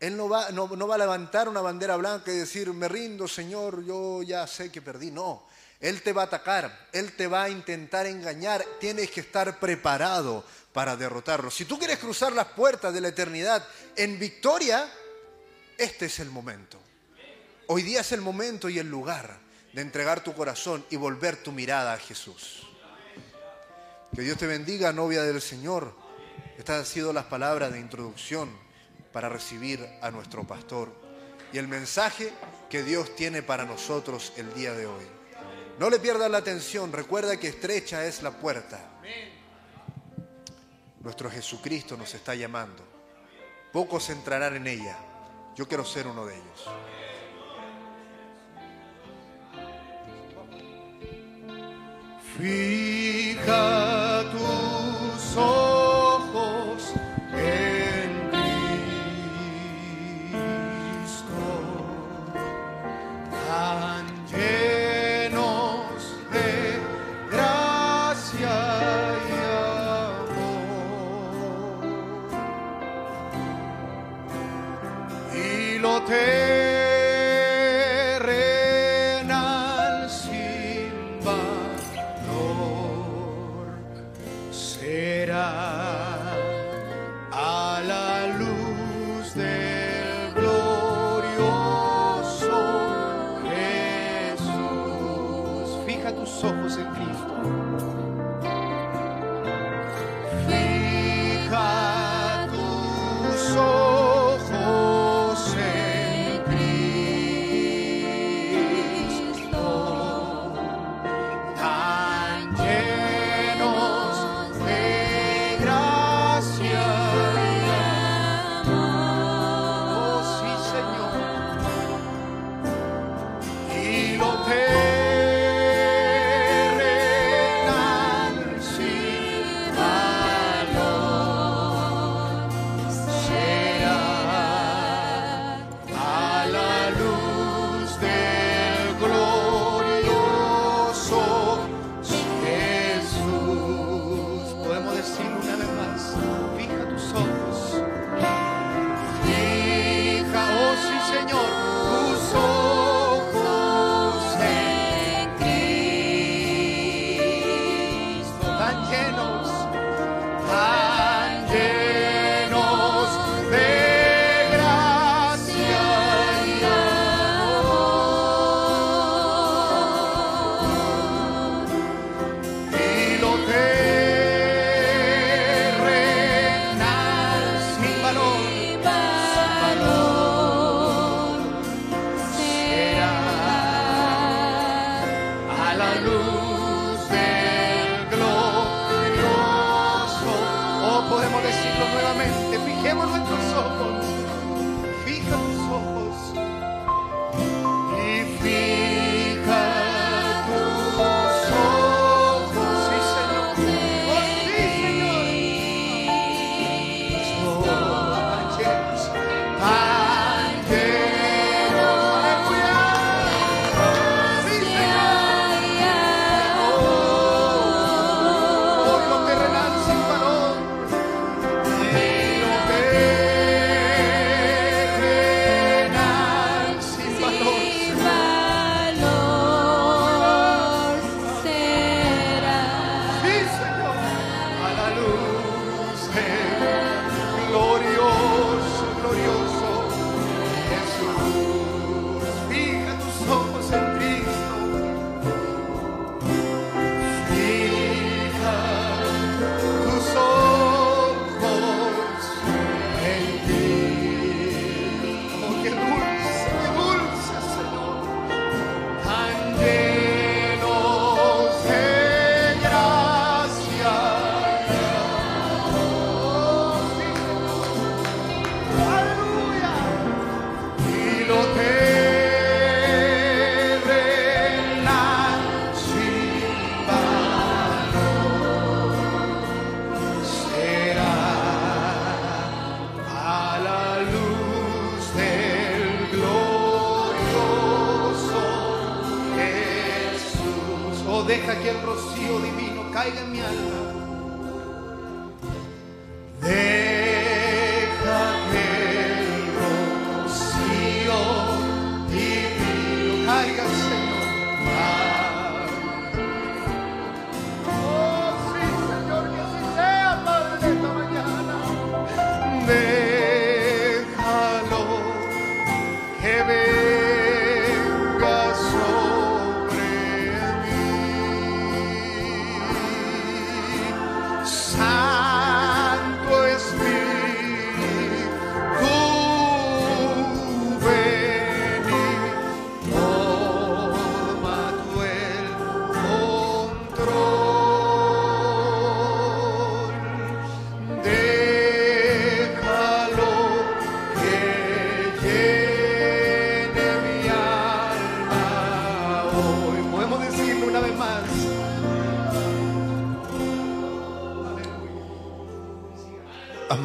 Él no va, a levantar una bandera blanca y decir, me rindo, Señor, yo ya sé que perdí. No, Él te va a atacar, Él te va a intentar engañar. Tienes que estar preparado para derrotarlo. Si tú quieres cruzar las puertas de la eternidad en victoria, este es el momento. Hoy día es el momento y el lugar de entregar tu corazón y volver tu mirada a Jesús. Que Dios te bendiga, novia del Señor. Estas han sido las palabras de introducción para recibir a nuestro pastor y el mensaje que Dios tiene para nosotros el día de hoy. No le pierdas la atención, recuerda que estrecha es la puerta. Nuestro Jesucristo nos está llamando. Pocos entrarán en ella. Yo quiero ser uno de ellos. Fija tus ojos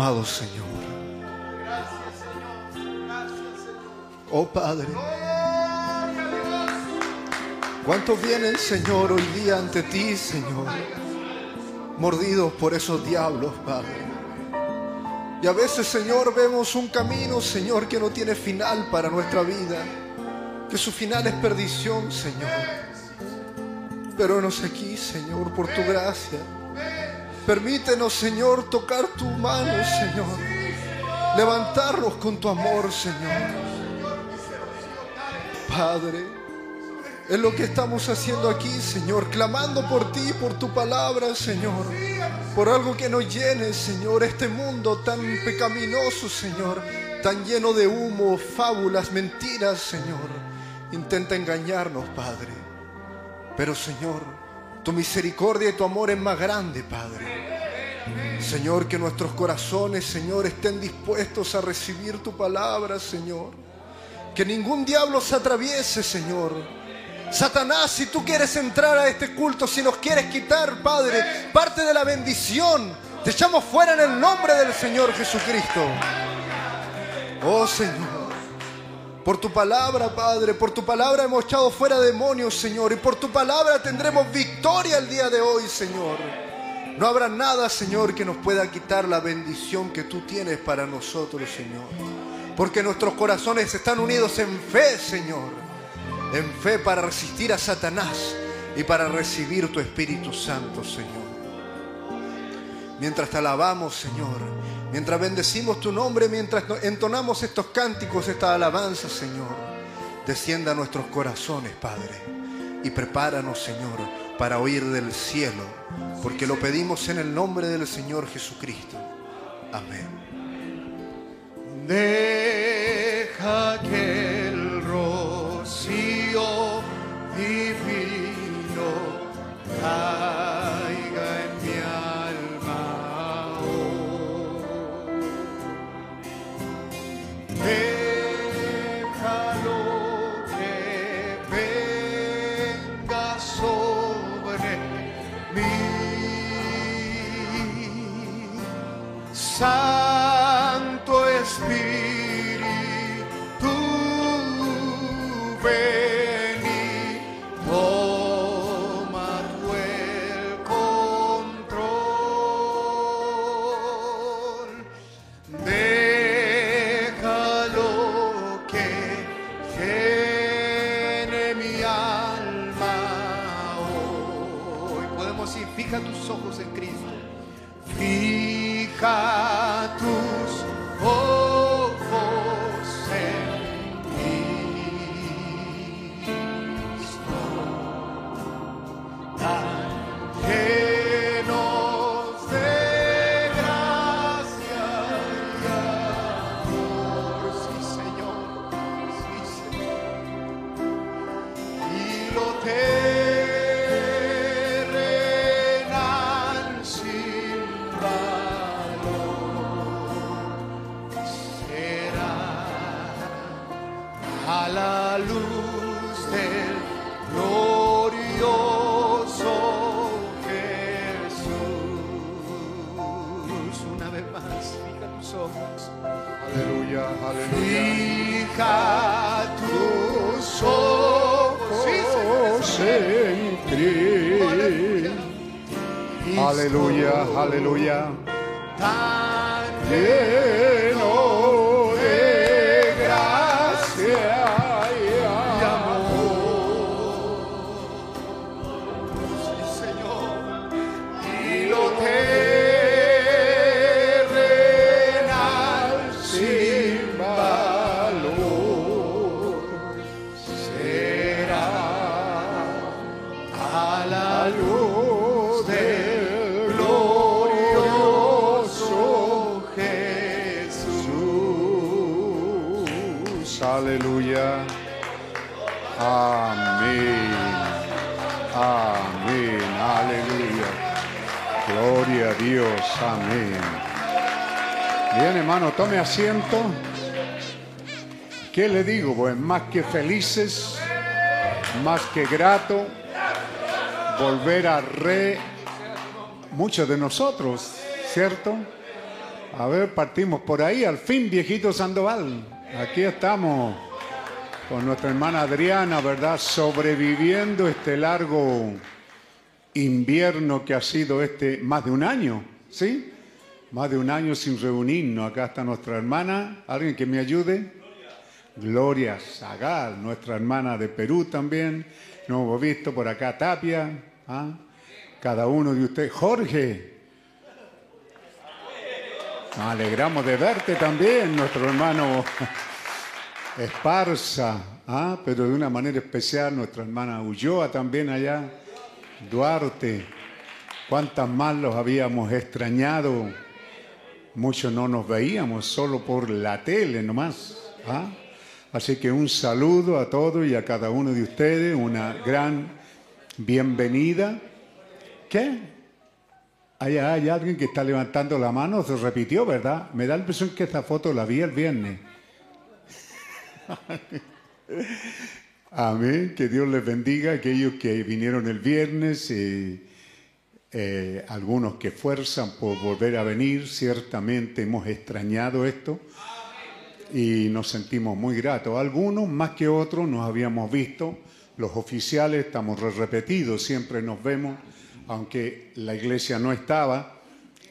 Amado Señor. Oh Padre. ¿Cuántos vienen, Señor, hoy día ante ti, Señor? Mordidos por esos diablos, Padre. Y a veces, Señor, vemos un camino, Señor, que no tiene final para nuestra vida. Que su final es perdición, Señor. Pero nos aquí, Señor, por tu gracia. Permítenos, Señor, tocar tu mano, Señor. Levantarnos con tu amor, Señor. Padre, es lo que estamos haciendo aquí, Señor, clamando por ti, por tu palabra, Señor. Por algo que nos llene, Señor, este mundo tan pecaminoso, Señor, tan lleno de humo, fábulas, mentiras, Señor. Intenta engañarnos, Padre. Pero, Señor, tu misericordia y tu amor es más grande, Padre. Señor, que nuestros corazones, Señor, estén dispuestos a recibir tu palabra, Señor. Que ningún diablo se atraviese, Señor. Satanás, si tú quieres entrar a este culto, si nos quieres quitar, Padre, parte de la bendición, te echamos fuera en el nombre del Señor Jesucristo. Oh Señor. Por tu palabra, Padre, por tu palabra hemos echado fuera demonios, Señor, y por tu palabra tendremos victoria el día de hoy, Señor. No habrá nada, Señor, que nos pueda quitar la bendición que tú tienes para nosotros, Señor. Porque nuestros corazones están unidos en fe, Señor. En fe para resistir a Satanás y para recibir tu Espíritu Santo, Señor. Mientras te alabamos, Señor, mientras bendecimos tu nombre, mientras entonamos estos cánticos, esta alabanza, Señor, descienda a nuestros corazones, Padre, y prepáranos, Señor, para oír del cielo, porque lo pedimos en el nombre del Señor Jesucristo. Amén. Deja que el rocío divino Aleluya, aleluya. Amén. Bien, hermano, tome asiento. ¿Qué le digo? Pues más que felices, más que grato, volver a re muchos de nosotros, ¿cierto? A ver, partimos por ahí, al fin, viejito Sandoval. Aquí estamos con nuestra hermana Adriana, ¿verdad? Sobreviviendo este largo invierno que ha sido este más de un año, ¿sí? Más de un año sin reunirnos. Acá está nuestra hermana. ¿Alguien que me ayude? Gloria Zagal, nuestra hermana de Perú también. No hemos visto por acá Tapia. ¿ah? Cada uno de ustedes. Jorge. Nos alegramos de verte también, nuestro hermano Esparza, ¿ah? pero de una manera especial nuestra hermana Ulloa también allá, Duarte. ¿Cuántas más los habíamos extrañado? Muchos no nos veíamos, solo por la tele nomás. ¿ah? Así que un saludo a todos y a cada uno de ustedes, una gran bienvenida. ¿Qué? Hay, hay alguien que está levantando la mano, se repitió, ¿verdad? Me da la impresión que esta foto la vi el viernes. Amén, que Dios les bendiga a aquellos que vinieron el viernes, eh, eh, algunos que fuerzan por volver a venir, ciertamente hemos extrañado esto y nos sentimos muy gratos. Algunos más que otros nos habíamos visto, los oficiales estamos re- repetidos, siempre nos vemos, aunque la iglesia no estaba,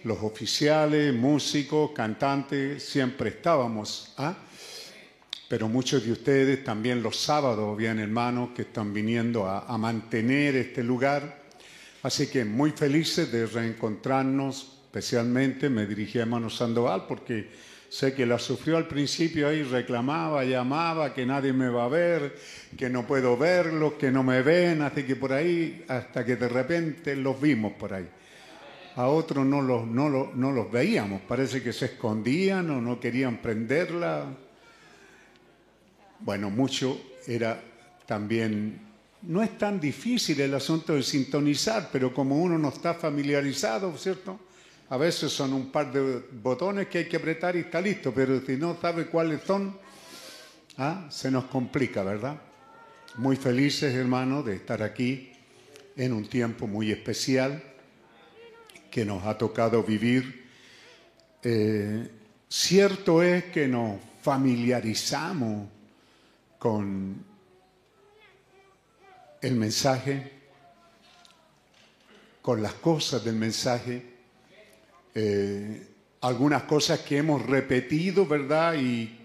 los oficiales, músicos, cantantes, siempre estábamos. ¿ah? Pero muchos de ustedes también los sábados habían hermanos que están viniendo a mantener este lugar. Así que muy felices de reencontrarnos, especialmente me dirigí a hermano Sandoval porque sé que la sufrió al principio ahí, reclamaba, llamaba, que nadie me va a ver, que no puedo verlos, que no me ven, así que por ahí, hasta que de repente los vimos por ahí. A otros no los, no no los veíamos, parece que se escondían o no querían prenderla. Bueno, mucho era también, no es tan difícil el asunto de sintonizar, pero como uno no está familiarizado, ¿cierto? A veces son un par de botones que hay que apretar y está listo, pero si no sabe cuáles son, ah, se nos complica, ¿verdad? Muy felices, hermanos, de estar aquí en un tiempo muy especial que nos ha tocado vivir. Eh, cierto es que nos familiarizamos con el mensaje, con las cosas del mensaje, eh, algunas cosas que hemos repetido, ¿verdad? Y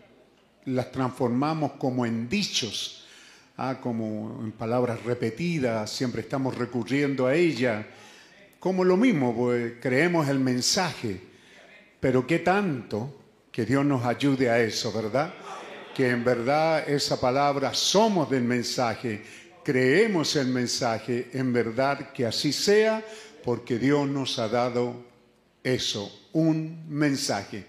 las transformamos como en dichos, ah, como en palabras repetidas, siempre estamos recurriendo a ella, como lo mismo, pues, creemos el mensaje, pero qué tanto que Dios nos ayude a eso, ¿verdad? Que en verdad esa palabra somos del mensaje, creemos el mensaje, en verdad que así sea, porque Dios nos ha dado eso, un mensaje,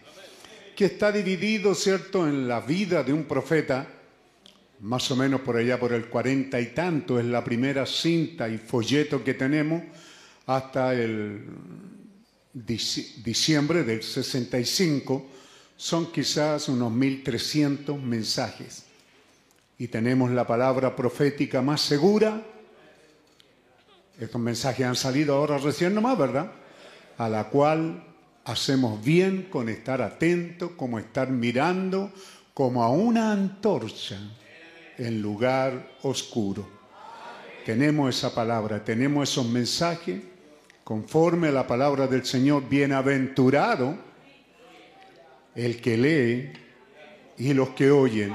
que está dividido, ¿cierto?, en la vida de un profeta, más o menos por allá por el cuarenta y tanto, es la primera cinta y folleto que tenemos, hasta el dici- diciembre del 65, son quizás unos 1300 mensajes. Y tenemos la palabra profética más segura. Estos mensajes han salido ahora recién nomás, ¿verdad? A la cual hacemos bien con estar atentos, como estar mirando, como a una antorcha en lugar oscuro. tenemos esa palabra, tenemos esos mensajes conforme a la palabra del Señor. Bienaventurado el que lee y los que oyen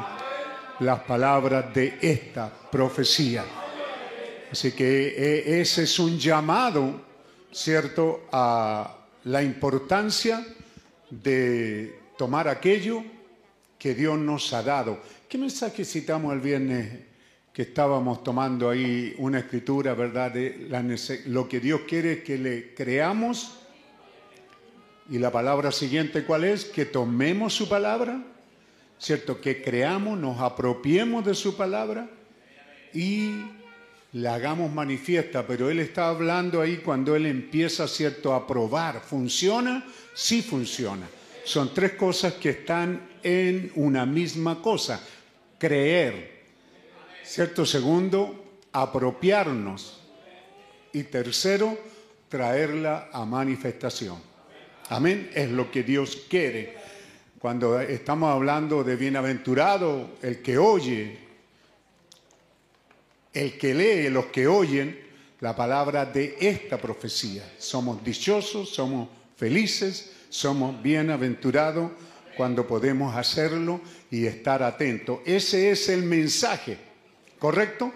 las palabras de esta profecía. Así que eh, ese es un llamado, ¿cierto?, a la importancia de tomar aquello que Dios nos ha dado. ¿Qué mensaje citamos el viernes que estábamos tomando ahí una escritura, verdad? Lo que Dios quiere es que le creamos. Y la palabra siguiente, ¿cuál es? Que tomemos su palabra, ¿cierto? Que creamos, nos apropiemos de su palabra y la hagamos manifiesta. Pero Él está hablando ahí cuando Él empieza, ¿cierto?, a probar. ¿Funciona? Sí funciona. Son tres cosas que están en una misma cosa. Creer, ¿cierto? Segundo, apropiarnos. Y tercero, traerla a manifestación. Amén. Es lo que Dios quiere. Cuando estamos hablando de bienaventurado, el que oye, el que lee, los que oyen la palabra de esta profecía. Somos dichosos, somos felices, somos bienaventurados cuando podemos hacerlo y estar atentos. Ese es el mensaje, ¿correcto?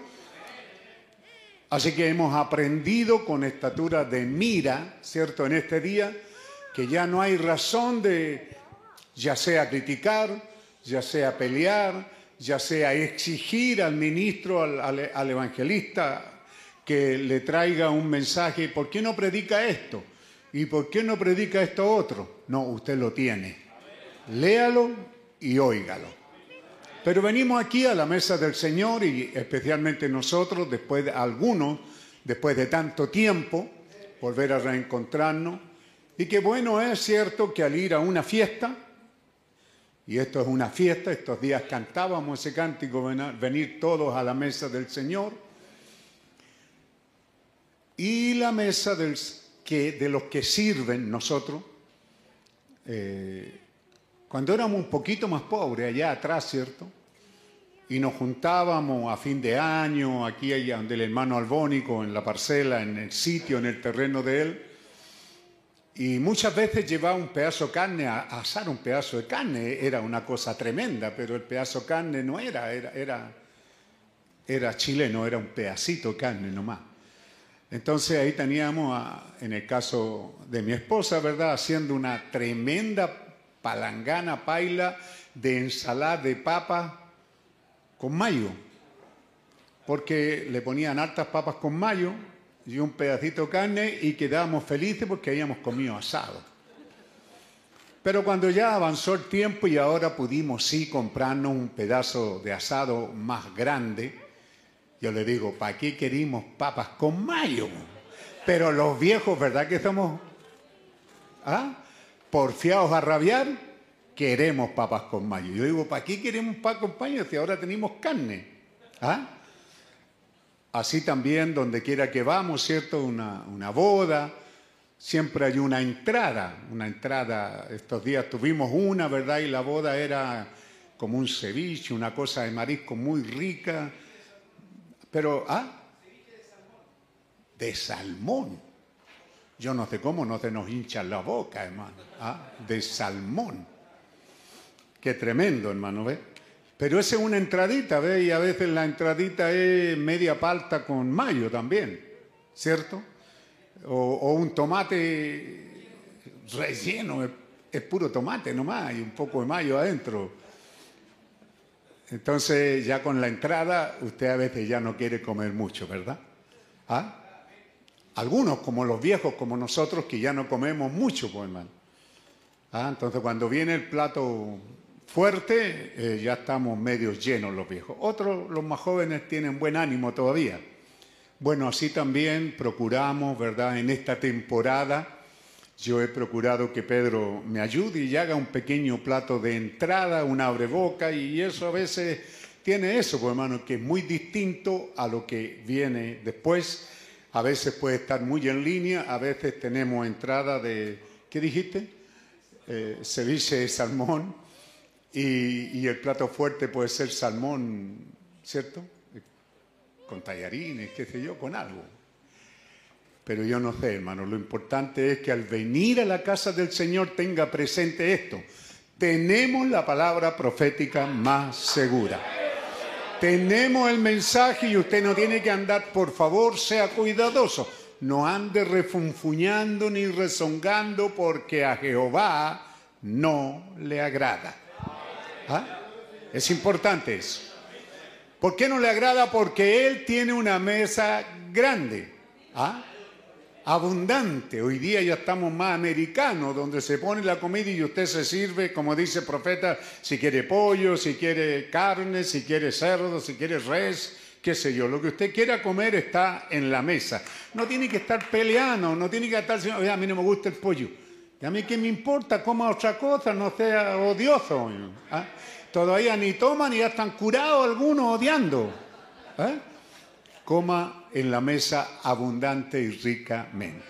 Así que hemos aprendido con estatura de mira, ¿cierto? En este día, que ya no hay razón de, ya sea criticar, ya sea pelear, ya sea exigir al ministro, al, evangelista, que le traiga un mensaje, ¿por qué no predica esto? ¿Y por qué no predica esto otro? No, usted lo tiene. Léalo y óigalo. Pero venimos aquí a la mesa del Señor y especialmente nosotros, después de algunos, después de tanto tiempo, volver a reencontrarnos. Y qué bueno es cierto que al ir a una fiesta, y esto es una fiesta, estos días cantábamos ese cántico, ven- venir todos a la mesa del Señor, y la mesa de los que sirven nosotros, eh, cuando éramos un poquito más pobres, allá atrás, ¿cierto? Y nos juntábamos a fin de año, aquí allá donde el hermano Albónico, en la parcela, en el sitio, en el terreno de él. Y muchas veces llevaba un pedazo de carne, a, asar un pedazo de carne, era una cosa tremenda, pero el pedazo de carne no era, era, era, era chileno, era un pedacito de carne nomás. Entonces ahí teníamos, en el caso de mi esposa, ¿verdad?, haciendo una tremenda palangana paila de ensalada de papa con mayo, porque le ponían hartas papas con mayo y un pedacito de carne y quedábamos felices porque habíamos comido asado. Pero cuando ya avanzó el tiempo y ahora pudimos sí comprarnos un pedazo de asado más grande, yo le digo, ¿para qué querimos papas con mayo? Pero los viejos, ¿verdad que somos ¿ah? porfiados a rabiar? Queremos papas con mayo. Yo digo, ¿para qué queremos papas con mayo si ahora tenemos carne? ¿Ah? Así también, donde quiera que vamos, ¿cierto? Una, una boda, siempre hay una entrada, una entrada. Estos días tuvimos una, ¿verdad? Y la boda era como un ceviche, una cosa de marisco muy rica. Pero, ¿ah? De salmón. Yo no sé cómo no se nos hincha la boca, hermano. ¿ah? De salmón. Qué tremendo, hermano, ¿ves? Pero esa es una entradita, ¿ves? Y a veces la entradita es media palta con mayo también, ¿cierto? O, un tomate relleno, es, es puro tomate nomás, y un poco de mayo adentro. Entonces, ya con la entrada, usted a veces ya no quiere comer mucho, ¿verdad? ¿Ah? Algunos, como los viejos, como nosotros, que ya no comemos mucho, pues, hermano. Ah, entonces, cuando viene el plato fuerte, eh, ya estamos medio llenos los viejos. Otros, los más jóvenes, tienen buen ánimo todavía. Bueno, así también procuramos, ¿verdad? En esta temporada, yo he procurado que Pedro me ayude y haga un pequeño plato de entrada, un abreboca, y eso a veces tiene eso, pues, hermano, que es muy distinto a lo que viene después. A veces puede estar muy en línea, a veces tenemos entrada de, ¿qué dijiste? Eh, ceviche de salmón, y, el plato fuerte puede ser salmón, ¿cierto? con tallarines, qué sé yo, con algo. Pero yo no sé, hermano, lo importante es que al venir a la casa del Señor tenga presente esto. Tenemos la palabra profética más segura. Tenemos el mensaje y usted no tiene que andar, por favor, sea cuidadoso. No ande refunfuñando ni rezongando porque a Jehová no le agrada. ¿Ah? Es importante eso. ¿Por qué no le agrada? Porque Él tiene una mesa grande, ¿ah? abundante. Hoy día ya estamos más americanos, donde se pone la comida y usted se sirve, como dice el profeta, si quiere pollo, si quiere carne, si quiere cerdo, si quiere res, qué sé yo. Lo que usted quiera comer está en la mesa. No tiene que estar peleando, no tiene que estar "Oye, a mí no me gusta el pollo. Y a mí qué me importa, coma otra cosa, no sea odioso. ¿ah? Todavía ni toman y ya están curados algunos odiando. ¿eh? Coma en la mesa abundante y ricamente.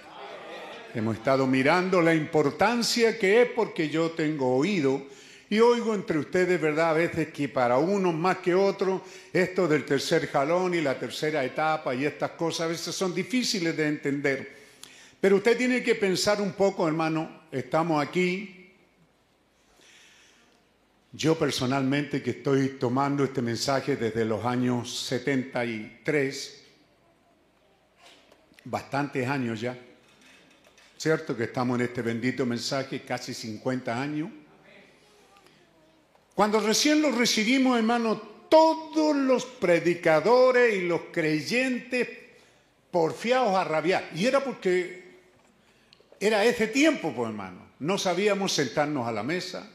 Hemos estado mirando la importancia que es porque yo tengo oído y oigo entre ustedes, ¿verdad? A veces que para unos más que otros, esto del tercer jalón y la tercera etapa y estas cosas a veces son difíciles de entender. Pero usted tiene que pensar un poco, hermano, estamos aquí, yo personalmente que estoy tomando este mensaje desde los años 73, bastantes años ya, ¿cierto? Que estamos en este bendito mensaje, casi 50 años. Cuando recién lo recibimos, hermano, todos los predicadores y los creyentes porfiados a rabiar. Y era porque era ese tiempo, pues hermano. No sabíamos sentarnos a la mesa,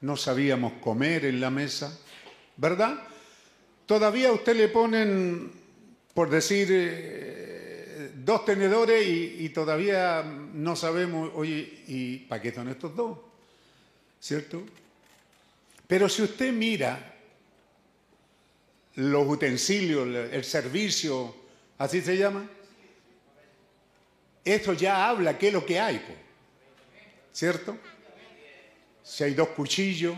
no sabíamos comer en la mesa, ¿verdad? Todavía a usted le ponen, por decir, eh, dos tenedores y, y todavía no sabemos, oye, ¿y para qué son estos dos? ¿Cierto? Pero si usted mira los utensilios, el servicio, así se llama, esto ya habla qué es lo que hay, pues. ¿cierto? Si hay dos cuchillos,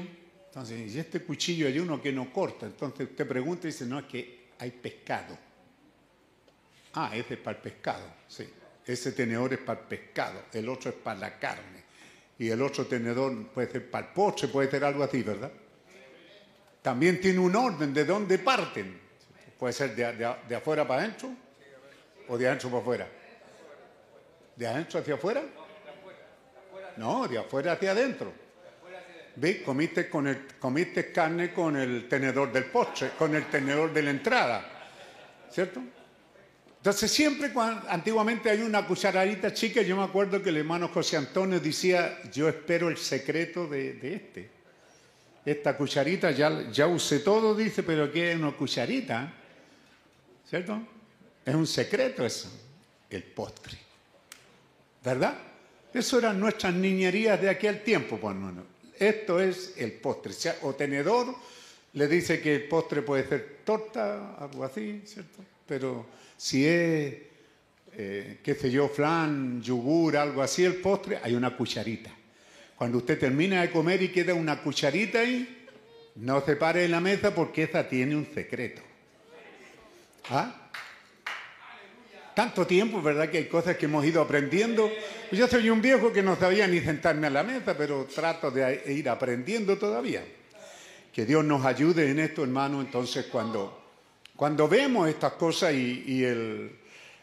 entonces, y este cuchillo hay uno que no corta, entonces usted pregunta y dice, no, es que hay pescado. Ah, ese es para el pescado, sí. Ese tenedor es para el pescado, el otro es para la carne. Y el otro tenedor puede ser para el postre, puede ser algo así, ¿verdad? También tiene un orden de dónde parten. Puede ser de, de- de afuera para adentro o de adentro para afuera. ¿De adentro hacia afuera? No, de afuera hacia adentro. ¿Ves? Comiste, con el, comiste carne con el tenedor del postre, con el tenedor de la entrada. ¿Cierto? Entonces siempre, cuando, antiguamente hay una cucharadita chica, yo me acuerdo que el hermano José Antonio decía, yo espero el secreto de, de este. Esta cucharita ya, ya usé todo, dice, pero ¿qué es una cucharita? ¿Cierto? Es un secreto eso, el postre. ¿Verdad? Eso eran nuestras niñerías de aquel tiempo, pues hermano. Esto es el postre. O tenedor le dice que el postre puede ser torta, algo así, ¿cierto? Pero si es, eh, qué sé yo, flan, yogur, algo así, el postre, hay una cucharita. Cuando usted termina de comer y queda una cucharita ahí, no se pare en la mesa porque esa tiene un secreto. ¿Ah? Tanto tiempo, ¿verdad? Que hay cosas que hemos ido aprendiendo. Yo soy un viejo que no sabía ni sentarme a la mesa, pero trato de ir aprendiendo todavía. Que Dios nos ayude en esto, hermano. Entonces, cuando, cuando vemos estas cosas y, y el,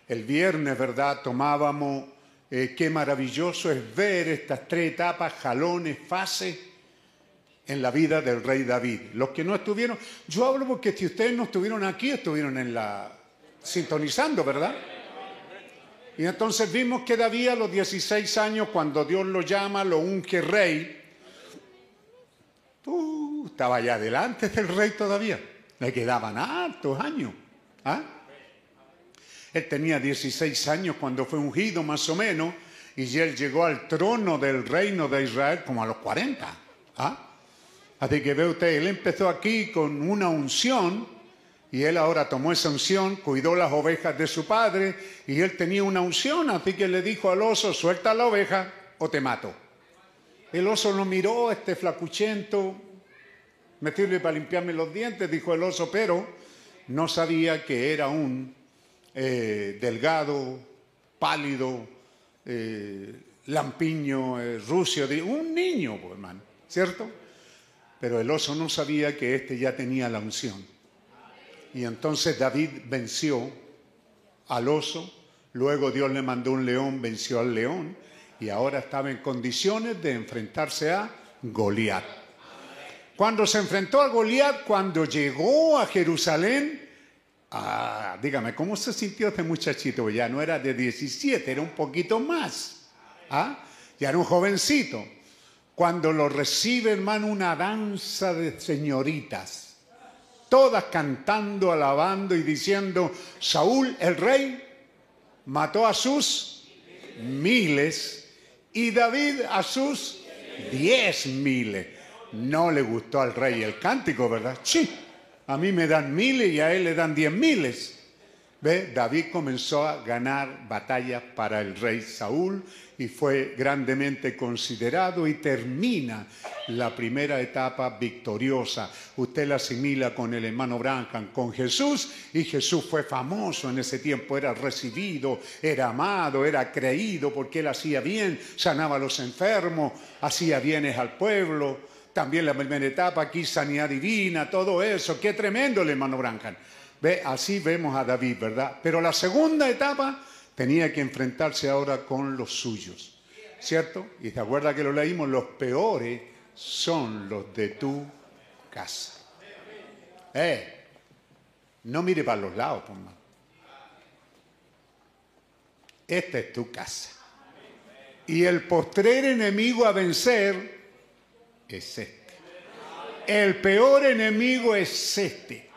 el viernes, ¿verdad? Tomábamos, eh, qué maravilloso es ver estas tres etapas, jalones, fases en la vida del rey David. Los que no estuvieron, yo hablo porque si ustedes no estuvieron aquí, estuvieron en la sintonizando, ¿verdad? Y entonces vimos que David a los 16 años, cuando Dios lo llama, lo unge rey, uh, estaba allá adelante del rey todavía. Le quedaban hartos años. ¿ah? Él tenía 16 años cuando fue ungido, más o menos, y él llegó al trono del reino de Israel como a los 40. ¿ah? Así que ve usted, él empezó aquí con una unción y él ahora tomó esa unción, cuidó las ovejas de su padre y él tenía una unción, así que le dijo al oso, suelta la oveja o te mato. El oso lo miró, este flacuchento, me sirve para limpiarme los dientes, dijo el oso, pero no sabía que era un eh, delgado, pálido, eh, lampiño, eh, rucio, un niño, pues, hermano, ¿cierto? Pero el oso no sabía que éste ya tenía la unción. Y entonces David venció al oso, luego Dios le mandó un león, venció al león, y ahora estaba en condiciones de enfrentarse a Goliat. Cuando se enfrentó a Goliat, cuando llegó a Jerusalén, ah, dígame, ¿cómo se sintió este muchachito? Ya no era de 17, era un poquito más. ¿Ah? Ya era un jovencito. Cuando lo recibe, hermano, una danza de señoritas, todas cantando, alabando y diciendo, Saúl, el rey, mató a sus miles y David a sus diez miles. No le gustó al rey el cántico, ¿verdad? Sí, a mí me dan miles y a él le dan diez miles. ¿Ve? David comenzó a ganar batallas para el rey Saúl y fue grandemente considerado y termina la primera etapa victoriosa. Usted la asimila con el hermano Branham, con Jesús, y Jesús fue famoso en ese tiempo, era recibido, era amado, era creído porque él hacía bien, sanaba a los enfermos, hacía bienes al pueblo. También la primera etapa, aquí sanidad divina, todo eso. Qué tremendo el hermano Branham. Ve, así vemos a David, ¿verdad? Pero la segunda etapa tenía que enfrentarse ahora con los suyos, ¿cierto? Y se acuerda que lo leímos, los peores son los de tu casa. Eh, no mire para los lados, por más. Esta es tu casa. Y el postrer enemigo a vencer es este. El peor enemigo es este.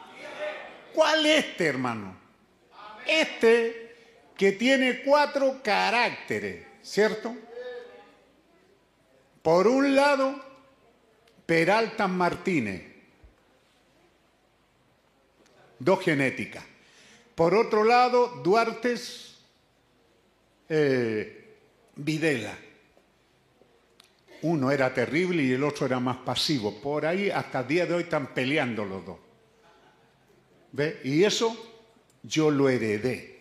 ¿Cuál este, hermano? Este que tiene cuatro caracteres, ¿cierto? Por un lado, Peralta Martínez, dos genéticas. Por otro lado, Duartes eh, Videla. Uno era terrible y el otro era más pasivo. Por ahí hasta el día de hoy están peleando los dos. Y eso yo lo heredé.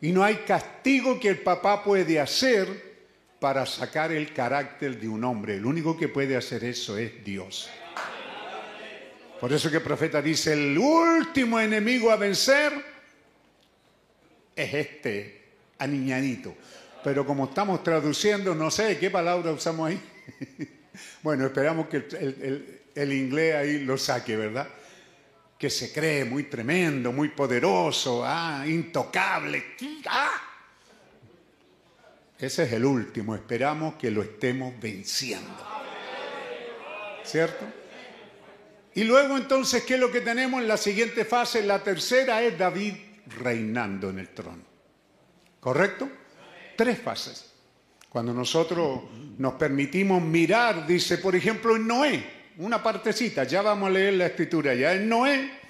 Y no hay castigo que el papá puede hacer para sacar el carácter de un hombre. El único que puede hacer eso es Dios. Por eso que el profeta dice, el último enemigo a vencer es este aniñadito. Pero como estamos traduciendo, no sé qué palabra usamos ahí. bueno, esperamos que el- el inglés ahí lo saque, ¿verdad? Que se cree muy tremendo, muy poderoso, ah, intocable. ah. Ese es el último. Esperamos que lo estemos venciendo. ¿Cierto? Y luego entonces, ¿qué es lo que tenemos en la siguiente fase? La tercera es David reinando en el trono. ¿Correcto? Tres fases. Cuando nosotros nos permitimos mirar, dice, por ejemplo, en Noé, una partecita, ya vamos a leer la escritura, ya en Noé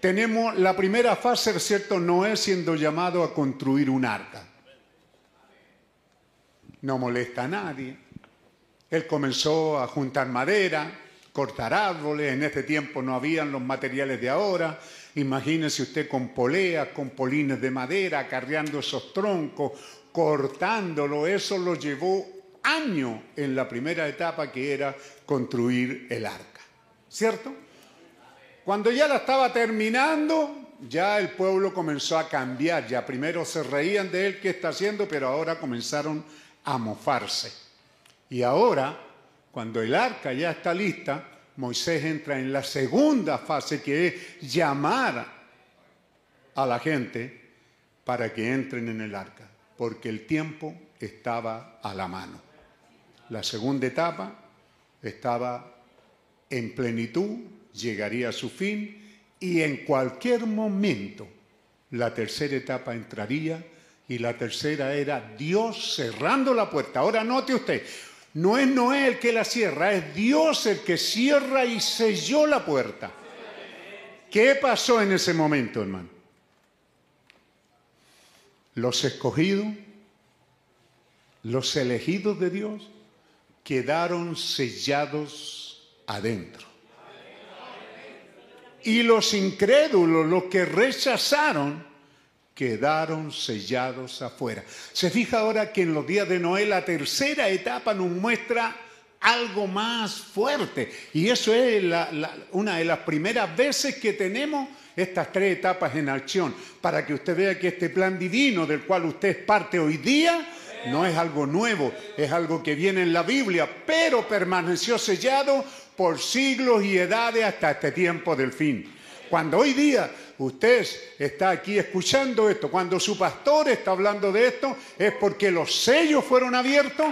tenemos la primera fase, ¿cierto? Noé siendo llamado a construir un arca. No molesta a nadie. Él comenzó a juntar madera, cortar árboles. En este tiempo no habían los materiales de ahora. Imagínese usted con poleas, con polines de madera, acarreando esos troncos, cortándolo. Eso lo llevó años en la primera etapa que era construir el arca. ¿Cierto? Cuando ya la estaba terminando, ya el pueblo comenzó a cambiar. Ya primero se reían de él, ¿qué está haciendo? Pero ahora comenzaron a mofarse. Y ahora, cuando el arca ya está lista, Moisés entra en la segunda fase, que es llamar a la gente para que entren en el arca, porque el tiempo estaba a la mano. La segunda etapa estaba en plenitud, llegaría a su fin y en cualquier momento la tercera etapa entraría y la tercera era Dios cerrando la puerta. Ahora note usted, no es Noé el que la cierra, es Dios el que cierra y selló la puerta. ¿Qué pasó en ese momento, hermano? Los escogidos, los elegidos de Dios, quedaron sellados adentro. Y los incrédulos, los que rechazaron, quedaron sellados afuera. Se fija ahora que en los días de Noé la tercera etapa nos muestra algo más fuerte. Y eso es una de las primeras veces que tenemos estas tres etapas en acción, para que usted vea que este plan divino del cual usted es parte hoy día no es algo nuevo, es algo que viene en la Biblia, pero permaneció sellado por siglos y edades hasta este tiempo del fin. Cuando hoy día usted está aquí escuchando esto, cuando su pastor está hablando de esto, es porque los sellos fueron abiertos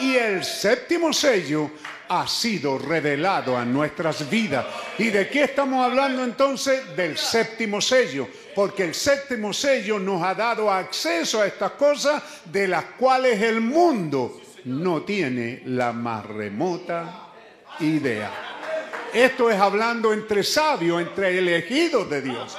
y el séptimo sello ha sido revelado a nuestras vidas. ¿Y de qué estamos hablando entonces? Del séptimo sello, porque el séptimo sello nos ha dado acceso a estas cosas de las cuales el mundo no tiene la más remota idea. Esto es hablando entre sabios, entre elegidos de Dios.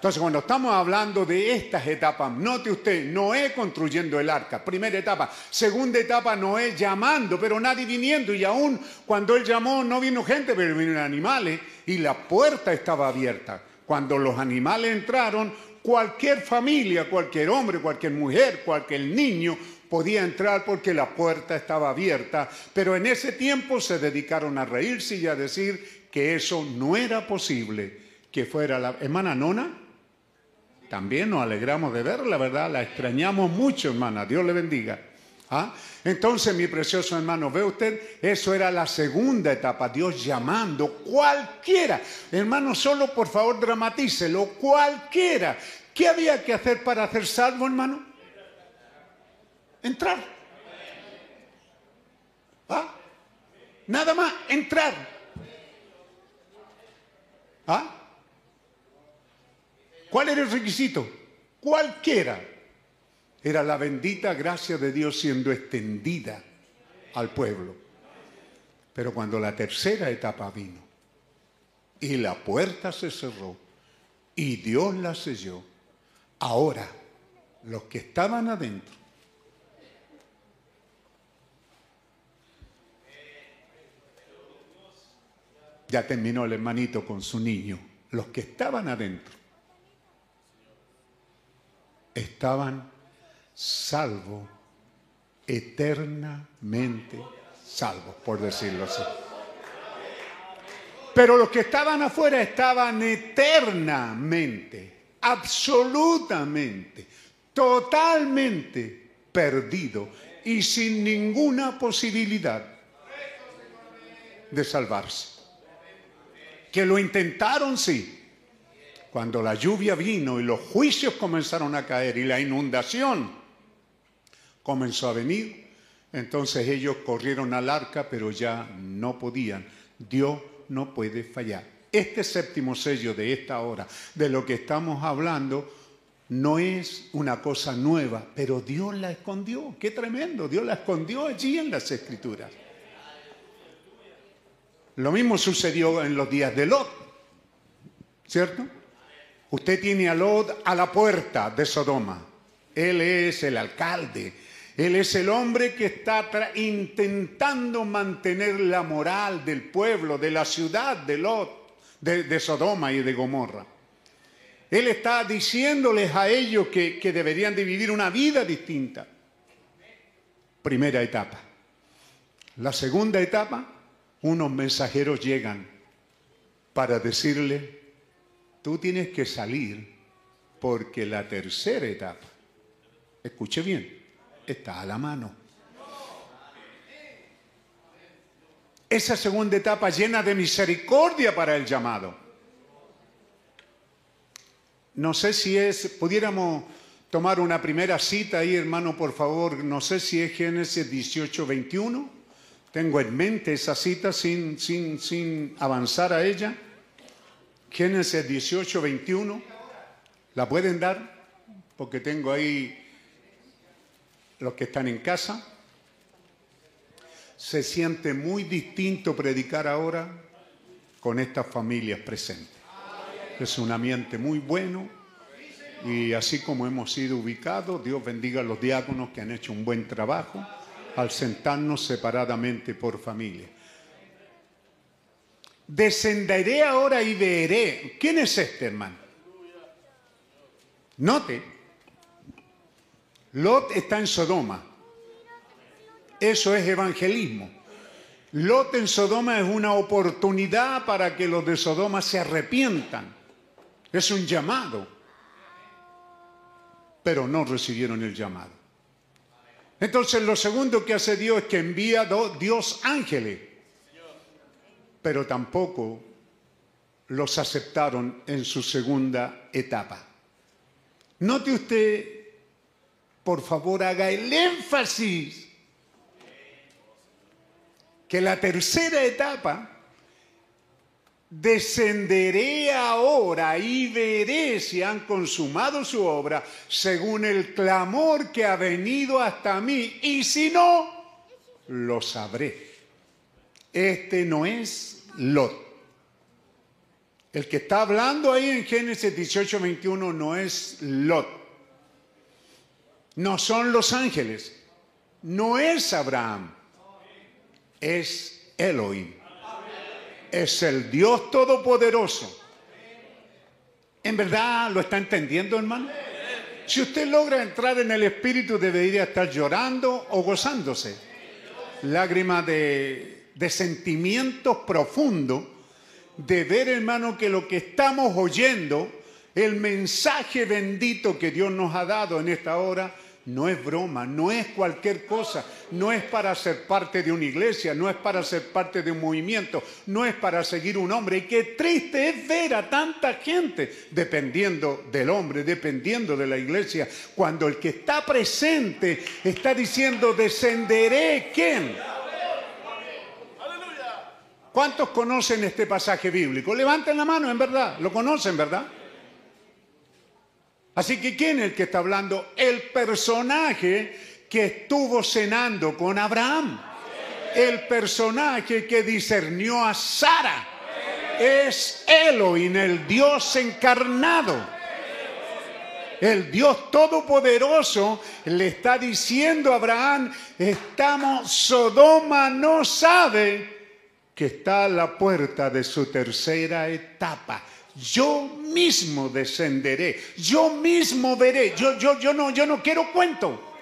Entonces, cuando estamos hablando de estas etapas, note usted, Noé construyendo el arca, primera etapa. Segunda etapa, Noé llamando, pero nadie viniendo. Y aún cuando él llamó, no vino gente, pero vinieron animales y la puerta estaba abierta. Cuando los animales entraron, cualquier familia, cualquier hombre, cualquier mujer, cualquier niño podía entrar porque la puerta estaba abierta. Pero en ese tiempo se dedicaron a reírse y a decir que eso no era posible, que fuera la hermana Nona. También nos alegramos de verla, ¿verdad? La extrañamos mucho, hermana. Dios le bendiga. ¿Ah? Entonces, mi precioso hermano, ve usted, eso era la segunda etapa, Dios llamando cualquiera. Hermano, solo por favor dramatícelo, cualquiera. ¿Qué había que hacer para hacer salvo, hermano? Entrar. ¿Ah? Nada más, entrar. ¿Ah? ¿Cuál era el requisito? Cualquiera. Era la bendita gracia de Dios siendo extendida al pueblo. Pero cuando la tercera etapa vino y la puerta se cerró y Dios la selló, ahora los que estaban adentro ya terminó el hermanito con su niño, los que estaban adentro estaban salvos, eternamente salvos, por decirlo así. Pero los que estaban afuera estaban eternamente, absolutamente, totalmente perdidos y sin ninguna posibilidad de salvarse. Que lo intentaron, sí, cuando la lluvia vino y los juicios comenzaron a caer y la inundación comenzó a venir, entonces ellos corrieron al arca, pero ya no podían. Dios no puede fallar. Este séptimo sello de esta hora, de lo que estamos hablando, no es una cosa nueva, pero Dios la escondió. Qué tremendo, Dios la escondió allí en las escrituras. Lo mismo sucedió en los días de Lot, ¿cierto? Usted tiene a Lot a la puerta de Sodoma. Él es el alcalde. Él es el hombre que está intentando mantener la moral del pueblo, de la ciudad de Lot, de, de Sodoma y de Gomorra. Él está diciéndoles a ellos que, que deberían de vivir una vida distinta. Primera etapa. La segunda etapa, unos mensajeros llegan para decirle, tú tienes que salir porque la tercera etapa, escuche bien, está a la mano. Esa segunda etapa llena de misericordia para el llamado. No sé si es, pudiéramos tomar una primera cita ahí, hermano, por favor. No sé si es Génesis 18, 21. Tengo en mente esa cita sin, sin, sin avanzar a ella. Génesis 18, 21. ¿La pueden dar? Porque tengo ahí los que están en casa. Se siente muy distinto predicar ahora con estas familias presentes. Es un ambiente muy bueno y así como hemos sido ubicados, Dios bendiga a los diáconos que han hecho un buen trabajo al sentarnos separadamente por familia. Descenderé ahora y veré. ¿Quién es este hermano? Note, Lot está en Sodoma. Eso es evangelismo. Lot en Sodoma es una oportunidad para que los de Sodoma se arrepientan. Es un llamado. Pero no recibieron el llamado. Entonces lo segundo que hace Dios es que envía Dios ángeles. Pero tampoco los aceptaron en su segunda etapa. Note usted, por favor, haga el énfasis que la tercera etapa, descenderé ahora y veré si han consumado su obra según el clamor que ha venido hasta mí, y si no, lo sabré. Este no es Lot. El que está hablando ahí en Génesis 18, 21 no es Lot. No son los ángeles. No es Abraham. Es Elohim. Es el Dios Todopoderoso. ¿En verdad lo está entendiendo, hermano? Si usted logra entrar en el Espíritu, debería estar llorando o gozándose. Lágrimas de, de sentimientos profundos de ver, hermano, que lo que estamos oyendo, el mensaje bendito que Dios nos ha dado en esta hora, no es broma, no es cualquier cosa, no es para ser parte de una iglesia, no es para ser parte de un movimiento, no es para seguir un hombre. Y qué triste es ver a tanta gente dependiendo del hombre, dependiendo de la iglesia, cuando el que está presente está diciendo, descenderé, ¿quién? ¿Cuántos conocen este pasaje bíblico? Levanten la mano, en verdad. ¿Lo conocen, verdad? Así que ¿quién es el que está hablando? El personaje que estuvo cenando con Abraham. El personaje que discernió a Sara. Es Elohim, el Dios encarnado. El Dios Todopoderoso le está diciendo a Abraham, estamos, Sodoma no sabe que está a la puerta de su tercera etapa. Yo mismo descenderé, yo mismo veré. Yo, yo, yo, no, yo no quiero cuento.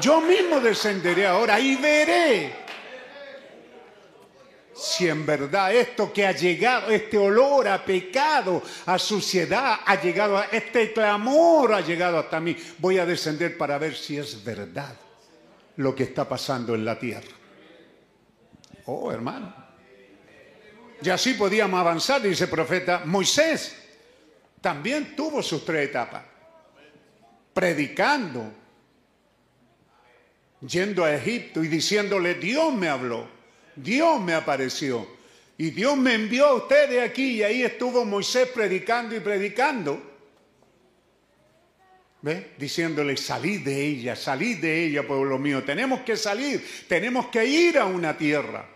Yo mismo descenderé ahora y veré si en verdad esto que ha llegado, este olor a pecado, a suciedad, ha llegado, a, este clamor ha llegado hasta mí. Voy a descender para ver si es verdad lo que está pasando en la tierra. Oh, hermano. Y así podíamos avanzar, dice el profeta. Moisés también tuvo sus tres etapas. Predicando, yendo a Egipto y diciéndole, Dios me habló, Dios me apareció. Y Dios me envió a ustedes aquí y ahí estuvo Moisés predicando y predicando. ¿Ve? Diciéndole, salid de ella, salid de ella, pueblo mío. Tenemos que salir, tenemos que ir a una tierra.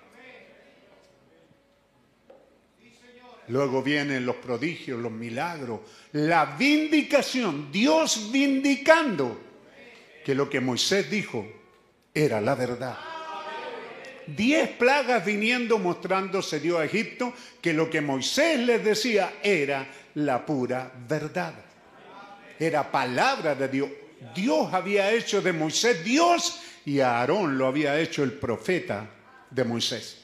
Luego vienen los prodigios, los milagros, la vindicación, Dios vindicando que lo que Moisés dijo era la verdad. Diez plagas viniendo mostrándose dio a Egipto que lo que Moisés les decía era la pura verdad. Era palabra de Dios. Dios había hecho de Moisés Dios y a Aarón lo había hecho el profeta de Moisés.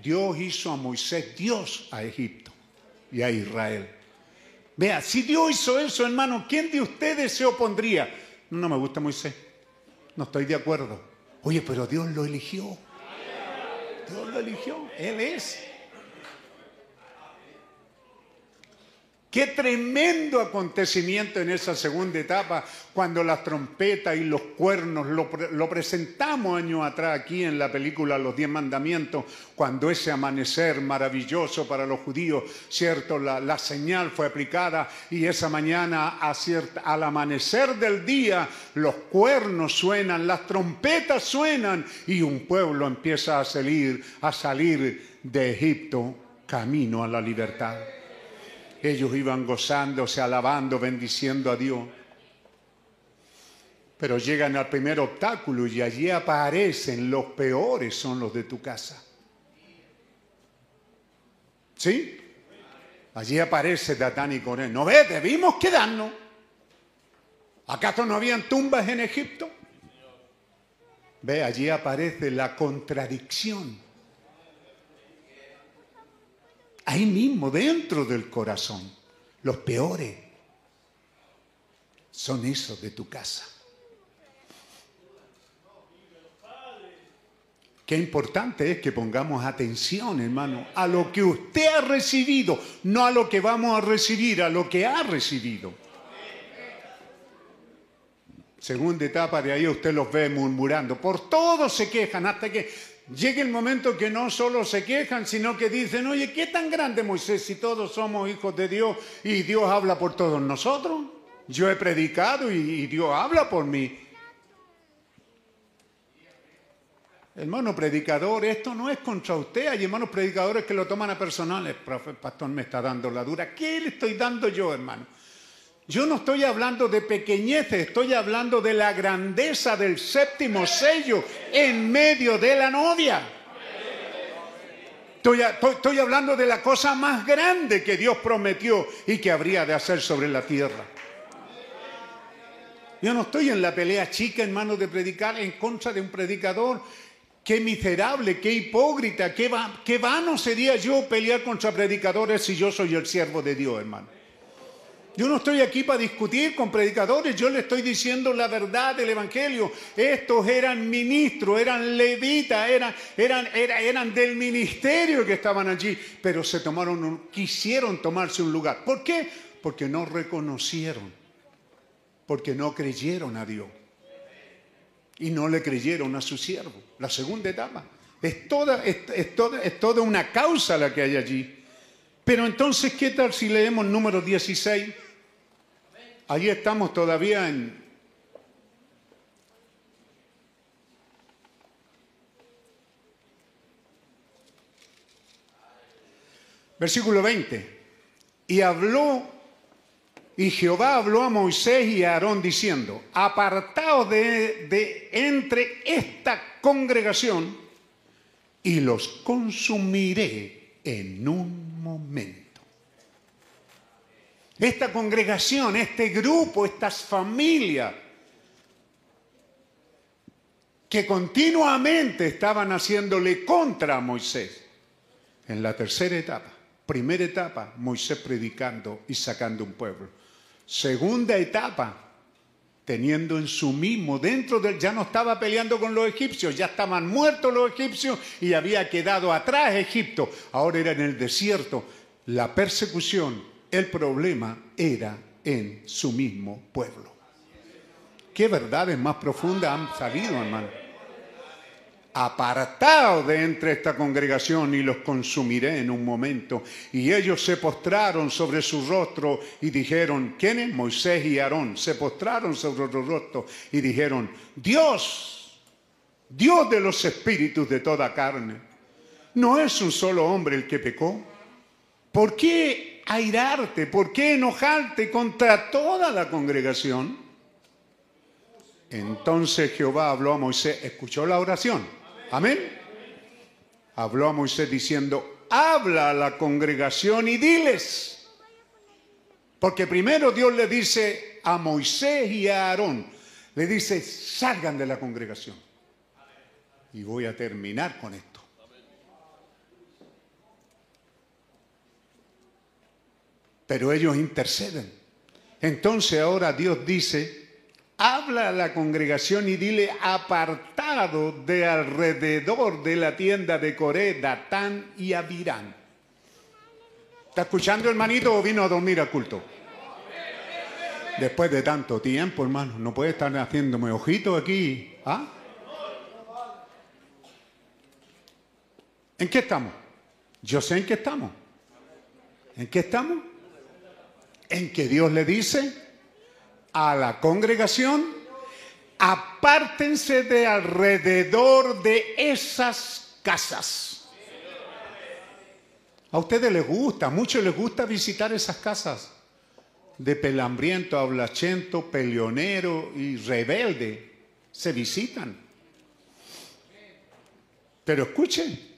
Dios hizo a Moisés Dios a Egipto y a Israel. Vea, si Dios hizo eso, hermano, ¿quién de ustedes se opondría? No me gusta Moisés. No estoy de acuerdo. Oye, pero Dios lo eligió. Dios lo eligió. Él es. Qué tremendo acontecimiento en esa segunda etapa, cuando las trompetas y los cuernos lo, presentamos años atrás aquí en la película Los Diez Mandamientos, cuando ese amanecer maravilloso para los judíos, cierto, la, señal fue aplicada y esa mañana al amanecer del día los cuernos suenan, las trompetas suenan y un pueblo empieza a salir, a salir de Egipto camino a la libertad. Ellos iban gozándose, alabando, bendiciendo a Dios. Pero llegan al primer obstáculo y allí aparecen los peores, son los de tu casa. ¿Sí? Allí aparece Datán y Coré. ¿No ves? Debimos quedarnos. ¿Acaso no habían tumbas en Egipto? Ve, allí aparece la contradicción. Ahí mismo, dentro del corazón. Los peores son esos de tu casa. Qué importante es que pongamos atención, hermano, a lo que usted ha recibido, no a lo que vamos a recibir, a lo que ha recibido. Segunda etapa de ahí usted los ve murmurando. Por todo se quejan hasta que llegue el momento que no solo se quejan, sino que dicen, oye, ¿qué tan grande Moisés si todos somos hijos de Dios y Dios habla por todos nosotros? Yo he predicado y, y Dios habla por mí. Hermano predicador, esto no es contra usted. Hay hermanos predicadores que lo toman a personales. El pastor me está dando la dura. ¿Qué le estoy dando yo, hermano? Yo no estoy hablando de pequeñeces, estoy hablando de la grandeza del séptimo sello en medio de la novia. Estoy, estoy, hablando de la cosa más grande que Dios prometió y que habría de hacer sobre la tierra. Yo no estoy en la pelea chica, hermano, de predicar en contra de un predicador. Qué miserable, qué hipócrita, qué, qué vano sería yo pelear contra predicadores si yo soy el siervo de Dios, hermano. Yo no estoy aquí para discutir con predicadores, yo le estoy diciendo la verdad del Evangelio. Estos eran ministros, eran levitas, eran, eran, eran, del ministerio que estaban allí, pero se tomaron, quisieron tomarse un lugar. ¿Por qué? Porque no reconocieron, porque no creyeron a Dios y no le creyeron a su siervo. La segunda etapa. Es toda, es, es, toda, es toda una causa la que hay allí. Pero entonces, ¿qué tal si leemos número 16? Allí estamos todavía en... Versículo 20. Y habló, y Jehová habló a Moisés y a Aarón diciendo, apartaos de, de entre esta congregación y los consumiré en un momento. Esta congregación, este grupo, estas familias que continuamente estaban haciéndole contra a Moisés. En la tercera etapa, primera etapa, Moisés predicando y sacando un pueblo. Segunda etapa, teniendo en su mismo, dentro del, ya no estaba peleando con los egipcios, ya estaban muertos los egipcios y había quedado atrás Egipto, ahora era en el desierto. La persecución, el problema era en su mismo pueblo. ¿Qué verdades más profundas han salido, hermano? Apartado de entre esta congregación y los consumiré en un momento. Y ellos se postraron sobre su rostro y dijeron, ¿quiénes? Moisés y Aarón se postraron sobre su rostro y dijeron, Dios, Dios de los espíritus de toda carne, ¿no es un solo hombre el que pecó? ¿Por qué ¿Por qué enojarte contra toda la congregación? Entonces Jehová habló a Moisés, escuchó la oración. Amén. Habló a Moisés diciendo, habla a la congregación y diles. Porque primero Dios le dice a Moisés y a Aarón, le dice, salgan de la congregación. Y voy a terminar con esto. Pero ellos interceden. Entonces ahora Dios dice, habla a la congregación y dile apartado de alrededor de la tienda de Coré, Datán y Abirán. ¿Está escuchando hermanito o vino a dormir al culto? Después de tanto tiempo, hermano, no puede estar haciéndome ojito aquí. ¿Ah? ¿En qué estamos? Yo sé en qué estamos. ¿En qué estamos? En que Dios le dice, a la congregación, apártense de alrededor de esas casas. A ustedes les gusta, a muchos les gusta visitar esas casas de pelambriento, ablachento, peleonero y rebelde. Se visitan. Pero escuchen,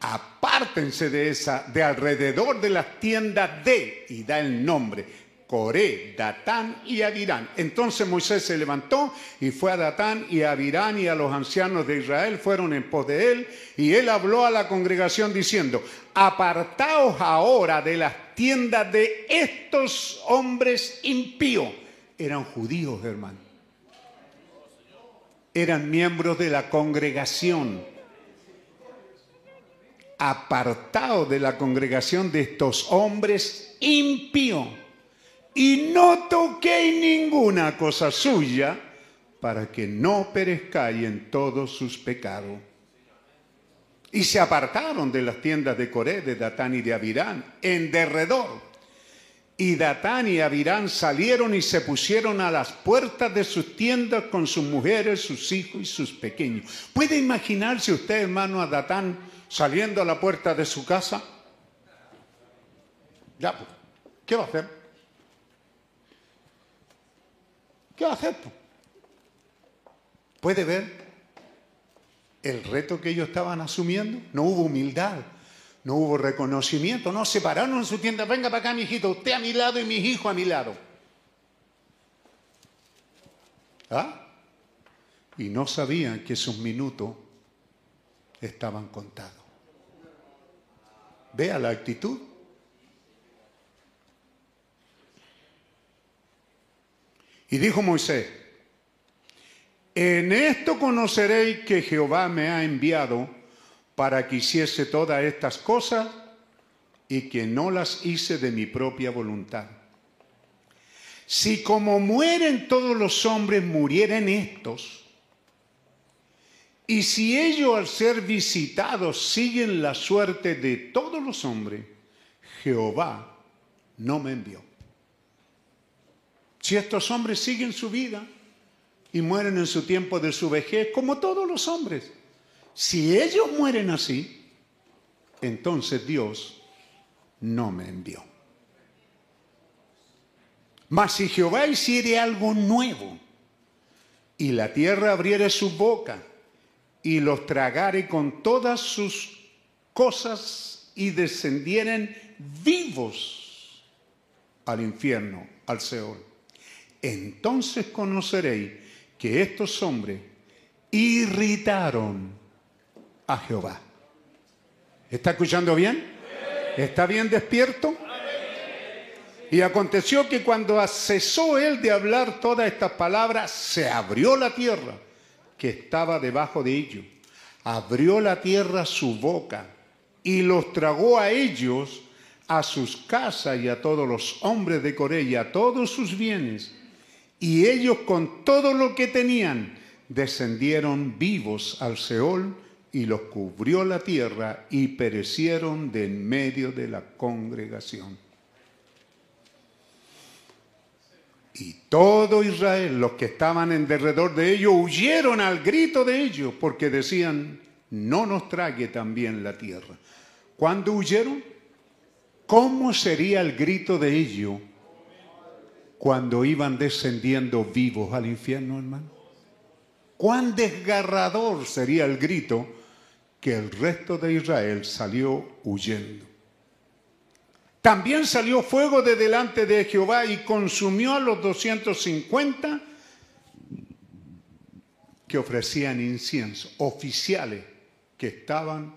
apártense de esa, de alrededor de las tiendas de, y da el nombre, Coré, Datán y Abirán. Entonces Moisés se levantó y fue a Datán y a Abirán y a los ancianos de Israel fueron en pos de él y él habló a la congregación diciendo, apartaos ahora de las tiendas de estos hombres impíos. Eran judíos, hermano. Eran miembros de la congregación apartado de la congregación de estos hombres impíos y no toquéis ninguna cosa suya para que no perezcáis en todos sus pecados. Y se apartaron de las tiendas de Coré, de Datán y de Abirán, en derredor. Y Datán y Abirán salieron y se pusieron a las puertas de sus tiendas con sus mujeres, sus hijos y sus pequeños. ¿Puede imaginarse usted, hermano, a Datán saliendo a la puerta de su casa? Ya, pues, ¿qué va a hacer? ¿Qué va a hacer? pues? ¿Puede ver el reto que ellos estaban asumiendo? No hubo humildad, no hubo reconocimiento, no se pararon en su tienda. Venga para acá, mi hijito, usted a mi lado y mis hijos a mi lado. ¿Ah? Y no sabían que sus minutos estaban contados. Vea la actitud. Y dijo Moisés, en esto conoceréis que Jehová me ha enviado para que hiciese todas estas cosas y que no las hice de mi propia voluntad. Si como mueren todos los hombres murieren estos, y si ellos al ser visitados siguen la suerte de todos los hombres, Jehová no me envió. Si estos hombres siguen su vida y mueren en su tiempo de su vejez, como todos los hombres, si ellos mueren así, entonces Dios no me envió. Mas si Jehová hiciere algo nuevo y la tierra abriere su boca y los tragare con todas sus cosas y descendieren vivos al infierno, al Seol. Entonces conoceréis que estos hombres irritaron a Jehová. ¿Está escuchando bien? ¿Está bien despierto? Y aconteció que cuando cesó él de hablar todas estas palabras, se abrió la tierra que estaba debajo de ellos. Abrió la tierra su boca y los tragó a ellos, a sus casas y a todos los hombres de Coré y a todos sus bienes. Y ellos con todo lo que tenían descendieron vivos al Seol y los cubrió la tierra y perecieron de en medio de la congregación. Y todo Israel, los que estaban en derredor de ellos, huyeron al grito de ellos, porque decían, no nos trague también la tierra. ¿Cuándo huyeron? ¿Cómo sería el grito de ellos cuando iban descendiendo vivos al infierno, hermano? ¿Cuán desgarrador sería el grito que el resto de Israel salió huyendo? También salió fuego de delante de Jehová y consumió a los 250 que ofrecían incienso, oficiales que estaban,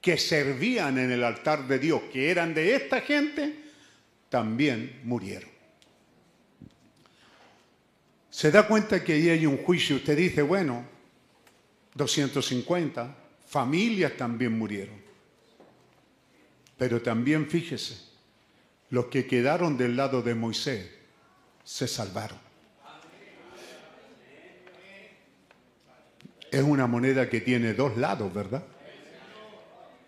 que servían en el altar de Dios, que eran de esta gente, también murieron. Se da cuenta que ahí hay un juicio. Usted dice, bueno, 250 familias también murieron. Pero también fíjese, los que quedaron del lado de Moisés se salvaron. Es una moneda que tiene dos lados, ¿verdad?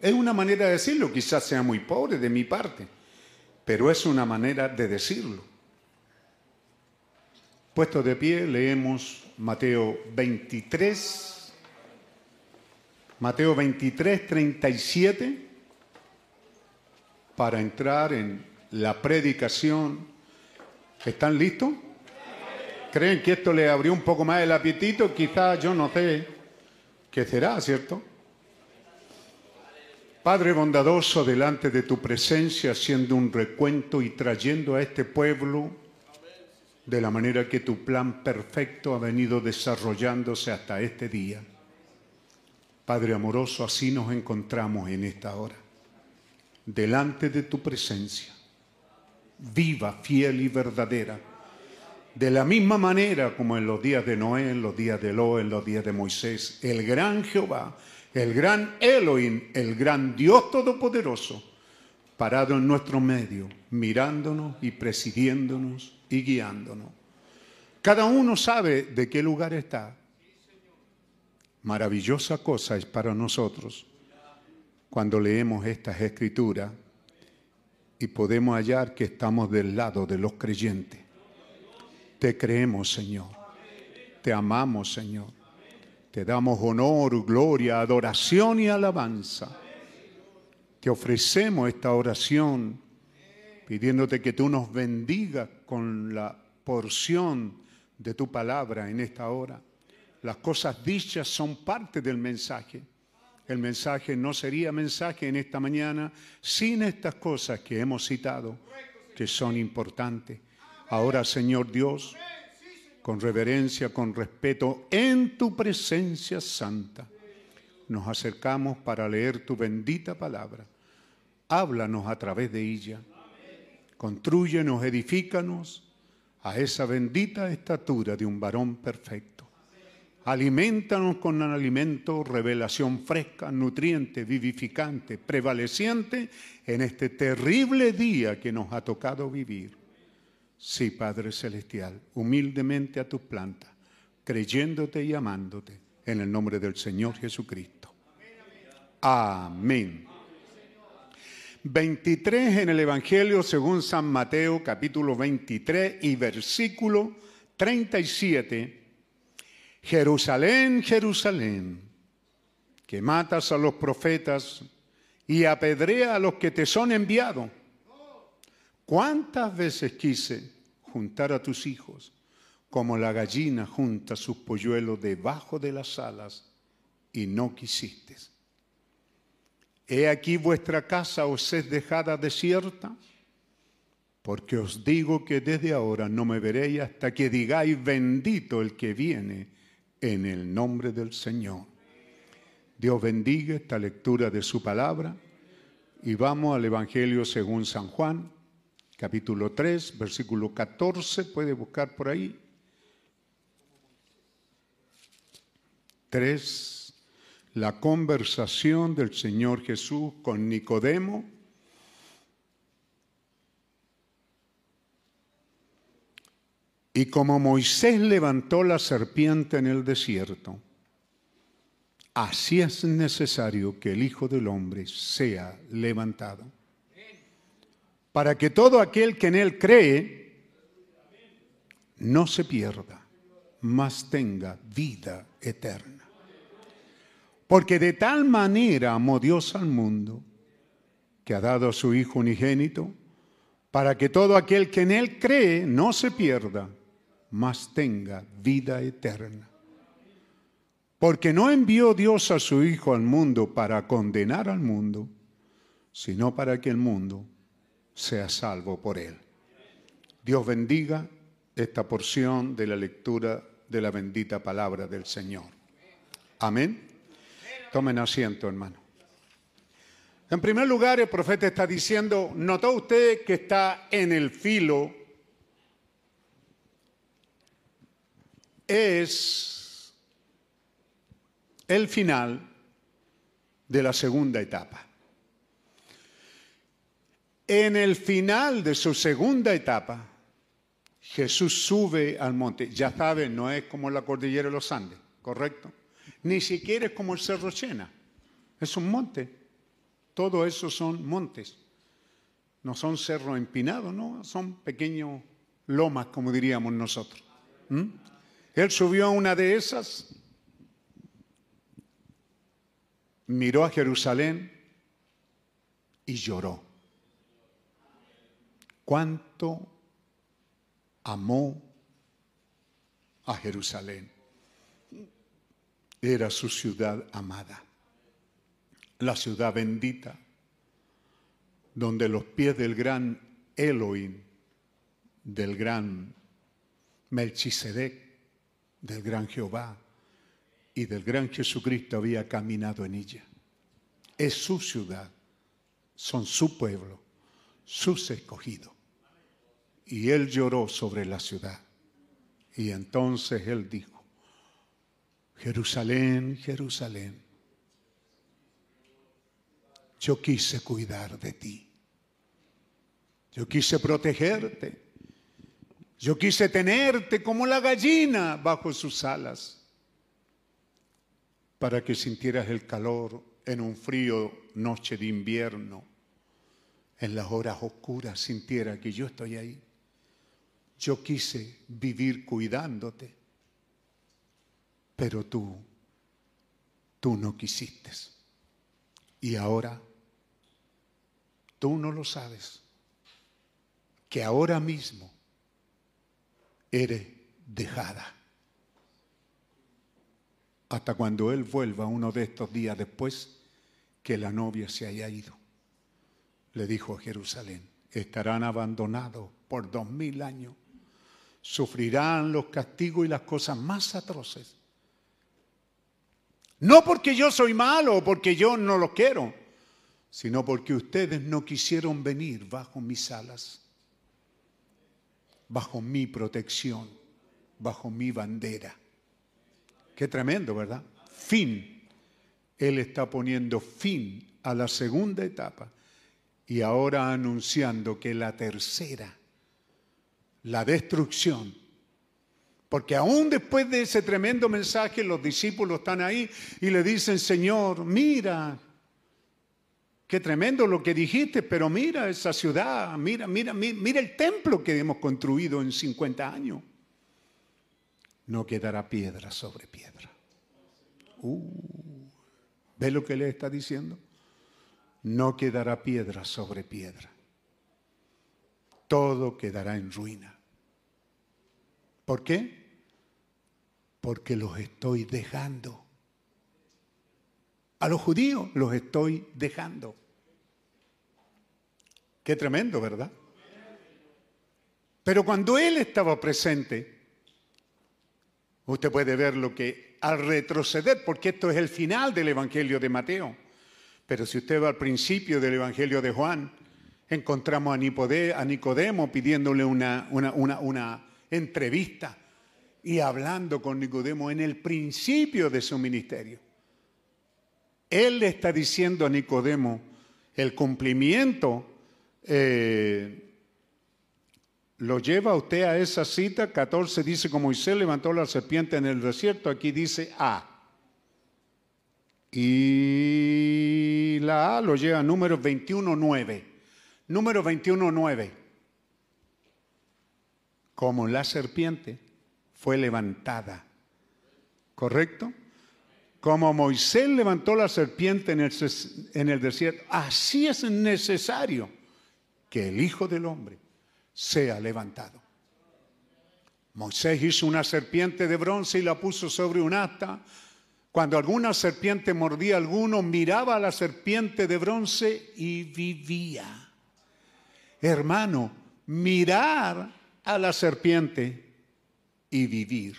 Es una manera de decirlo, quizás sea muy pobre de mi parte, pero es una manera de decirlo. Puesto de pie, leemos Mateo 23, Mateo 23, 37, para entrar en la predicación. ¿Están listos? ¿Creen que esto le abrió un poco más el apetito? Quizás yo no sé qué será, ¿cierto? Padre bondadoso, delante de tu presencia, haciendo un recuento y trayendo a este pueblo de la manera que tu plan perfecto ha venido desarrollándose hasta este día. Padre amoroso, así nos encontramos en esta hora, delante de tu presencia, viva, fiel y verdadera, de la misma manera como en los días de Noé, en los días de Lo, en los días de Moisés, el gran Jehová, el gran Elohim, el gran Dios Todopoderoso, parado en nuestro medio, mirándonos y presidiéndonos y guiándonos. Cada uno sabe de qué lugar está. Maravillosa cosa es para nosotros cuando leemos estas escrituras y podemos hallar que estamos del lado de los creyentes. Te creemos, Señor. Te amamos, Señor. Te damos honor, gloria, adoración y alabanza. Te ofrecemos esta oración pidiéndote que tú nos bendigas con la porción de tu palabra en esta hora. Las cosas dichas son parte del mensaje. El mensaje no sería mensaje en esta mañana sin estas cosas que hemos citado, que son importantes. Ahora, Señor Dios, con reverencia, con respeto, en tu presencia santa, nos acercamos para leer tu bendita palabra. Háblanos a través de ella. Contrúyenos, edifícanos a esa bendita estatura de un varón perfecto. Alimentanos con alimento, revelación fresca, nutriente, vivificante, prevaleciente en este terrible día que nos ha tocado vivir. Sí, Padre Celestial, humildemente a tus plantas, creyéndote y amándote, en el nombre del Señor Jesucristo. Amén. 23 en el Evangelio según San Mateo, capítulo 23 y versículo 37. Jerusalén, Jerusalén, que matas a los profetas y apedrea a los que te son enviados. ¿Cuántas veces quise juntar a tus hijos como la gallina junta sus polluelos debajo de las alas y no quisiste? He aquí vuestra casa os es dejada desierta, porque os digo que desde ahora no me veréis hasta que digáis bendito el que viene en el nombre del Señor. Dios bendiga esta lectura de su palabra y vamos al Evangelio según San Juan, capítulo 3, versículo 14, puede buscar por ahí. 3, la conversación del Señor Jesús con Nicodemo. Y como Moisés levantó la serpiente en el desierto, así es necesario que el Hijo del Hombre sea levantado, para que todo aquel que en él cree no se pierda, mas tenga vida eterna. Porque de tal manera amó Dios al mundo, que ha dado a su Hijo unigénito, para que todo aquel que en él cree no se pierda, mas tenga vida eterna. Porque no envió Dios a su Hijo al mundo para condenar al mundo, sino para que el mundo sea salvo por él. Dios bendiga esta porción de la lectura de la bendita palabra del Señor. Amén. Tomen asiento, hermano. En primer lugar, el profeta está diciendo, ¿notó usted que está en el filo es el final de la segunda etapa. En el final de su segunda etapa, Jesús sube al monte. Ya saben, no es como la cordillera de los Andes, ¿correcto? Ni siquiera es como el Cerro Chena. Es un monte. Todo eso son montes. No son cerros empinados, no, son pequeños lomas, como diríamos nosotros. ¿Mm? Él subió a una de esas, miró a Jerusalén y lloró. ¿Cuánto amó a Jerusalén? Era su ciudad amada, la ciudad bendita, donde los pies del gran Elohim, del gran Melchisedec, del gran Jehová y del gran Jesucristo había caminado en ella. Es su ciudad, son su pueblo, sus escogidos. Y él lloró sobre la ciudad. Y entonces él dijo, Jerusalén, Jerusalén, yo quise cuidar de ti. Yo quise protegerte. Yo quise tenerte como la gallina bajo sus alas para que sintieras el calor en un frío noche de invierno. En las horas oscuras sintiera que yo estoy ahí. Yo quise vivir cuidándote, pero tú, tú no quisiste. Y ahora, tú no lo sabes, que ahora mismo eres dejada. Hasta cuando Él vuelva uno de estos días después que la novia se haya ido. Le dijo a Jerusalén, estarán abandonados por dos mil años sufrirán los castigos y las cosas más atroces. No porque yo soy malo o porque yo no los quiero, sino porque ustedes no quisieron venir bajo mis alas, bajo mi protección, bajo mi bandera. Qué tremendo, ¿verdad? Fin. Él está poniendo fin a la segunda etapa y ahora anunciando que la tercera la destrucción. Porque aún después de ese tremendo mensaje, los discípulos están ahí y le dicen, Señor, mira, qué tremendo lo que dijiste, pero mira esa ciudad, mira, mira, mira, el templo que hemos construido en 50 años. No quedará piedra sobre piedra. Uh, ¿Ve lo que le está diciendo? No quedará piedra sobre piedra todo quedará en ruina. ¿Por qué? Porque los estoy dejando. A los judíos los estoy dejando. Qué tremendo, ¿verdad? Pero cuando Él estaba presente, usted puede ver lo que al retroceder, porque esto es el final del Evangelio de Mateo, pero si usted va al principio del Evangelio de Juan, encontramos a Nicodemo pidiéndole una, una, entrevista y hablando con Nicodemo en el principio de su ministerio. Él le está diciendo a Nicodemo el cumplimiento. Eh, lo lleva usted a esa cita, 14 dice, como Moisés levantó la serpiente en el desierto, aquí dice A. Y la A lo lleva a número 21, 9 número 21.9. Como la serpiente fue levantada. ¿Correcto? Como Moisés levantó la serpiente en el desierto, así es necesario que el Hijo del Hombre sea levantado. Moisés hizo una serpiente de bronce y la puso sobre un asta. Cuando alguna serpiente mordía a alguno, miraba a la serpiente de bronce y vivía hermano, mirar a la serpiente y vivir.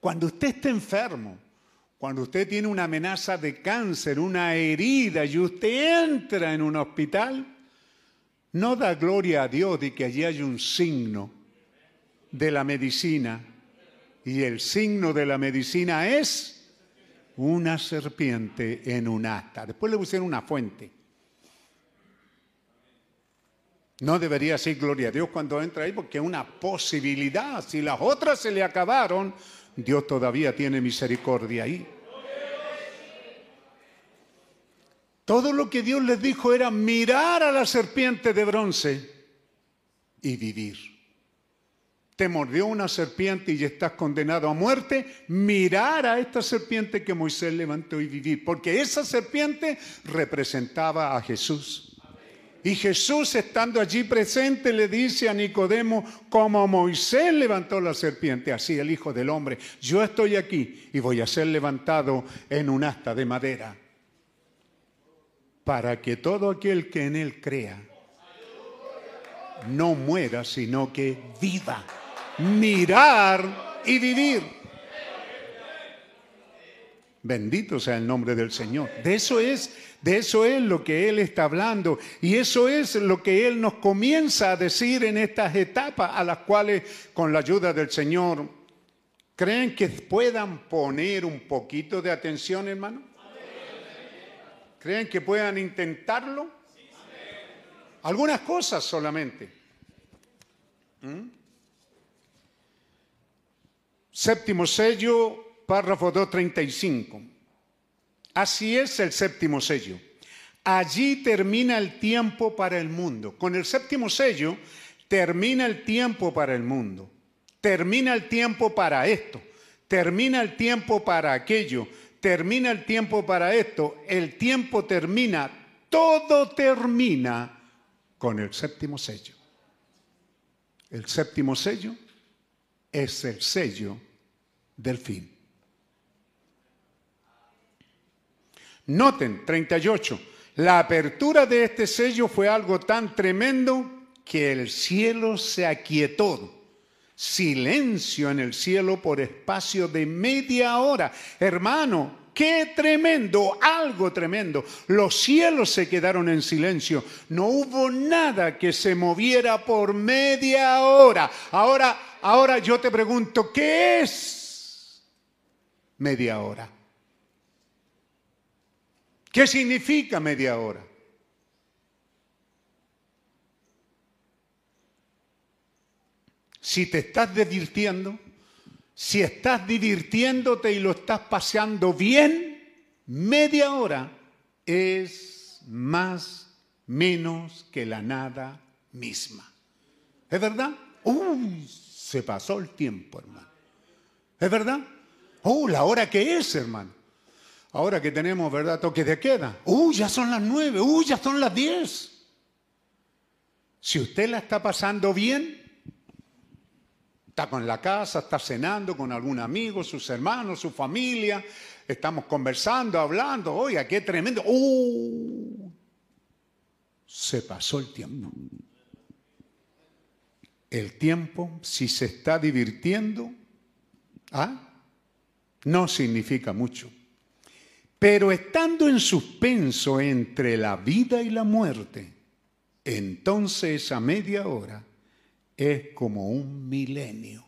Cuando usted está enfermo, cuando usted tiene una amenaza de cáncer, una herida y usted entra en un hospital, no da gloria a Dios de que allí hay un signo de la medicina. Y el signo de la medicina es una serpiente en un asta. Después le pusieron una fuente. No debería ser gloria a Dios cuando entra ahí porque es una posibilidad. Si las otras se le acabaron, Dios todavía tiene misericordia ahí. Todo lo que Dios les dijo era mirar a la serpiente de bronce y vivir. Te mordió una serpiente y estás condenado a muerte. Mirar a esta serpiente que Moisés levantó y vivir. Porque esa serpiente representaba a Jesús. Y Jesús, estando allí presente, le dice a Nicodemo, como Moisés levantó la serpiente, así el Hijo del Hombre, yo estoy aquí y voy a ser levantado en un asta de madera. Para que todo aquel que en Él crea no muera, sino que viva. Mirar y vivir. Bendito sea el nombre del Señor. De eso es, de eso es lo que él está hablando y eso es lo que él nos comienza a decir en estas etapas a las cuales con la ayuda del Señor creen que puedan poner un poquito de atención, hermano. ¿Creen que puedan intentarlo? Algunas cosas solamente. ¿Mm? Séptimo sello, párrafo 235. Así es el séptimo sello. Allí termina el tiempo para el mundo. Con el séptimo sello termina el tiempo para el mundo. Termina el tiempo para esto. Termina el tiempo para aquello. Termina el tiempo para esto. El tiempo termina. Todo termina con el séptimo sello. El séptimo sello es el sello del fin. Noten, 38, la apertura de este sello fue algo tan tremendo que el cielo se aquietó. Silencio en el cielo por espacio de media hora. Hermano, qué tremendo, algo tremendo. Los cielos se quedaron en silencio. No hubo nada que se moviera por media hora. Ahora, ahora yo te pregunto, ¿qué es media hora? ¿Qué significa media hora? Si te estás divirtiendo, si estás divirtiéndote y lo estás paseando bien, media hora es más menos que la nada misma. ¿Es verdad? Uy, se pasó el tiempo, hermano. ¿Es verdad? Oh, la hora que es, hermano. Ahora que tenemos, ¿verdad? Toque de queda. Uy, ya son las nueve. Uy, ya son las diez. Si usted la está pasando bien, Está con la casa, está cenando con algún amigo, sus hermanos, su familia. Estamos conversando, hablando. Oiga, qué tremendo. ¡Uh! Se pasó el tiempo. El tiempo, si se está divirtiendo, ¿ah? no significa mucho. Pero estando en suspenso entre la vida y la muerte, entonces a media hora es como un milenio.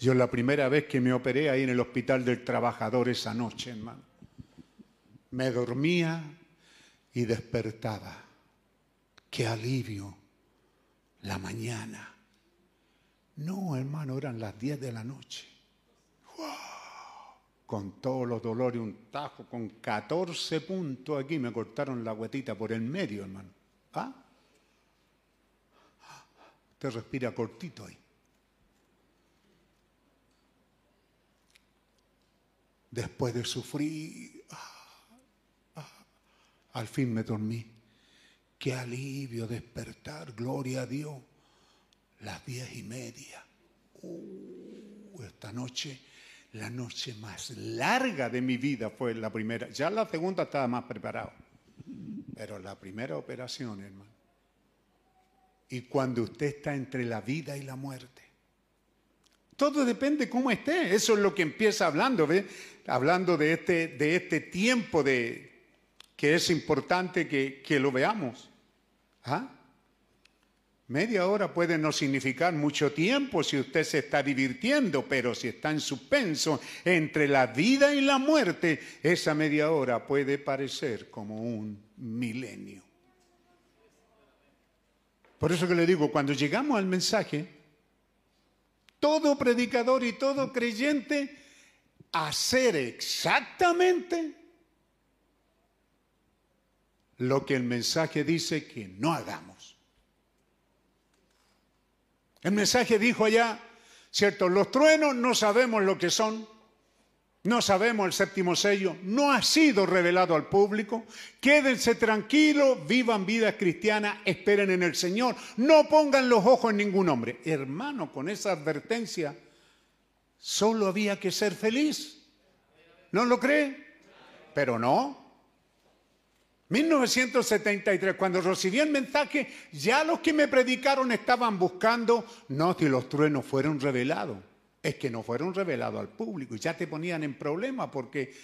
Yo la primera vez que me operé ahí en el Hospital del Trabajador esa noche, hermano, me dormía y despertaba. Qué alivio la mañana. No, hermano, eran las 10 de la noche. Con todos los dolores, un tajo, con 14 puntos aquí, me cortaron la huetita por el medio, hermano. ¿Ah? Respira cortito ahí. Después de sufrir, ah, ah, al fin me dormí. Qué alivio despertar, gloria a Dios. Las diez y media. Uh, esta noche, la noche más larga de mi vida fue la primera. Ya la segunda estaba más preparado. Pero la primera operación, hermano y cuando usted está entre la vida y la muerte. Todo depende cómo esté. Eso es lo que empieza hablando, ¿ve? Hablando de este, de este tiempo de, que es importante que, que lo veamos. ¿Ah? Media hora puede no significar mucho tiempo si usted se está divirtiendo, pero si está en suspenso entre la vida y la muerte, esa media hora puede parecer como un milenio. Por eso que le digo, cuando llegamos al mensaje, todo predicador y todo creyente hacer exactamente lo que el mensaje dice que no hagamos. El mensaje dijo allá, cierto, los truenos no sabemos lo que son, no sabemos el séptimo sello, no ha sido revelado al público. Quédense tranquilos, vivan vida cristiana, esperen en el Señor. No pongan los ojos en ningún hombre. Hermano, con esa advertencia, solo había que ser feliz. ¿No lo cree? Pero no. 1973, cuando recibí el mensaje, ya los que me predicaron estaban buscando, no si los truenos fueron revelados, es que no fueron revelados al público y ya te ponían en problema porque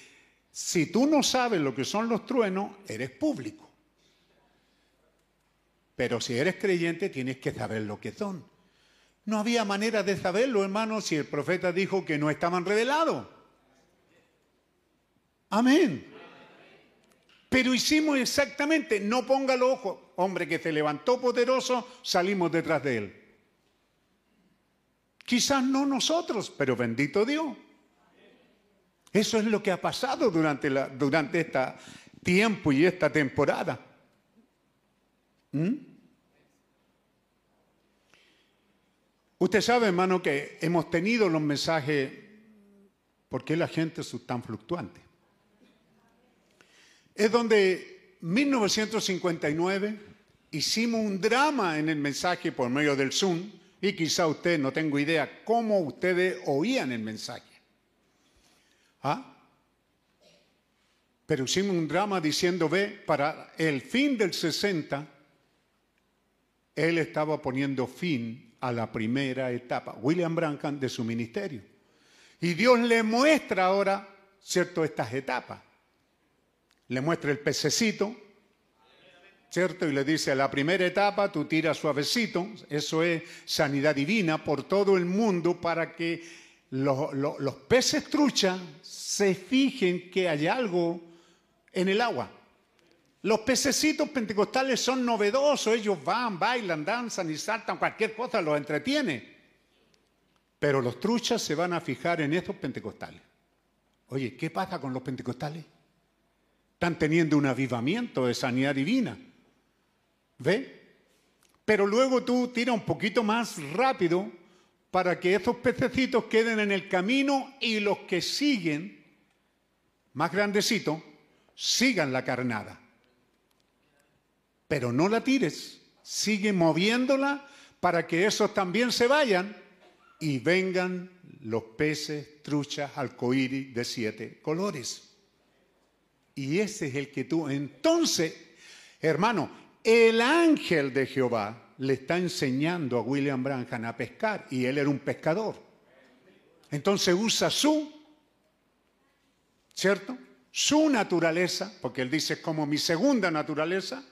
si tú no sabes lo que son los truenos, eres público. Pero si eres creyente, tienes que saber lo que son. No había manera de saberlo, hermano, si el profeta dijo que no estaban revelados. Amén. Pero hicimos exactamente, no ponga el ojo, hombre que se levantó poderoso, salimos detrás de él. Quizás no nosotros, pero bendito Dios. Eso es lo que ha pasado durante, durante este tiempo y esta temporada. ¿Mm? Usted sabe, hermano, que hemos tenido los mensajes, ¿por qué la gente es tan fluctuante? Es donde 1959 hicimos un drama en el mensaje por medio del Zoom y quizá usted no tengo idea cómo ustedes oían el mensaje. ¿Ah? Pero hicimos un drama diciendo, ve, para el fin del 60, él estaba poniendo fin a la primera etapa, William Branham, de su ministerio. Y Dios le muestra ahora, ¿cierto?, estas etapas. Le muestra el pececito, ¿cierto? Y le dice, la primera etapa tú tiras suavecito, eso es sanidad divina por todo el mundo para que los, los- los peces trucha se fijen que hay algo en el agua. Los pececitos pentecostales son novedosos, ellos van, bailan, danzan y saltan, cualquier cosa los entretiene. Pero los truchas se van a fijar en estos pentecostales. Oye, ¿qué pasa con los pentecostales? Están teniendo un avivamiento de sanidad divina. ¿Ve? Pero luego tú tiras un poquito más rápido para que esos pececitos queden en el camino y los que siguen, más grandecitos, sigan la carnada. Pero no la tires, sigue moviéndola para que esos también se vayan y vengan los peces, truchas, arcoíris de siete colores. Y ese es el que tú. Entonces, hermano, el ángel de Jehová le está enseñando a William Branham a pescar y él era un pescador. Entonces usa su, ¿cierto? Su naturaleza, porque él dice como mi segunda naturaleza,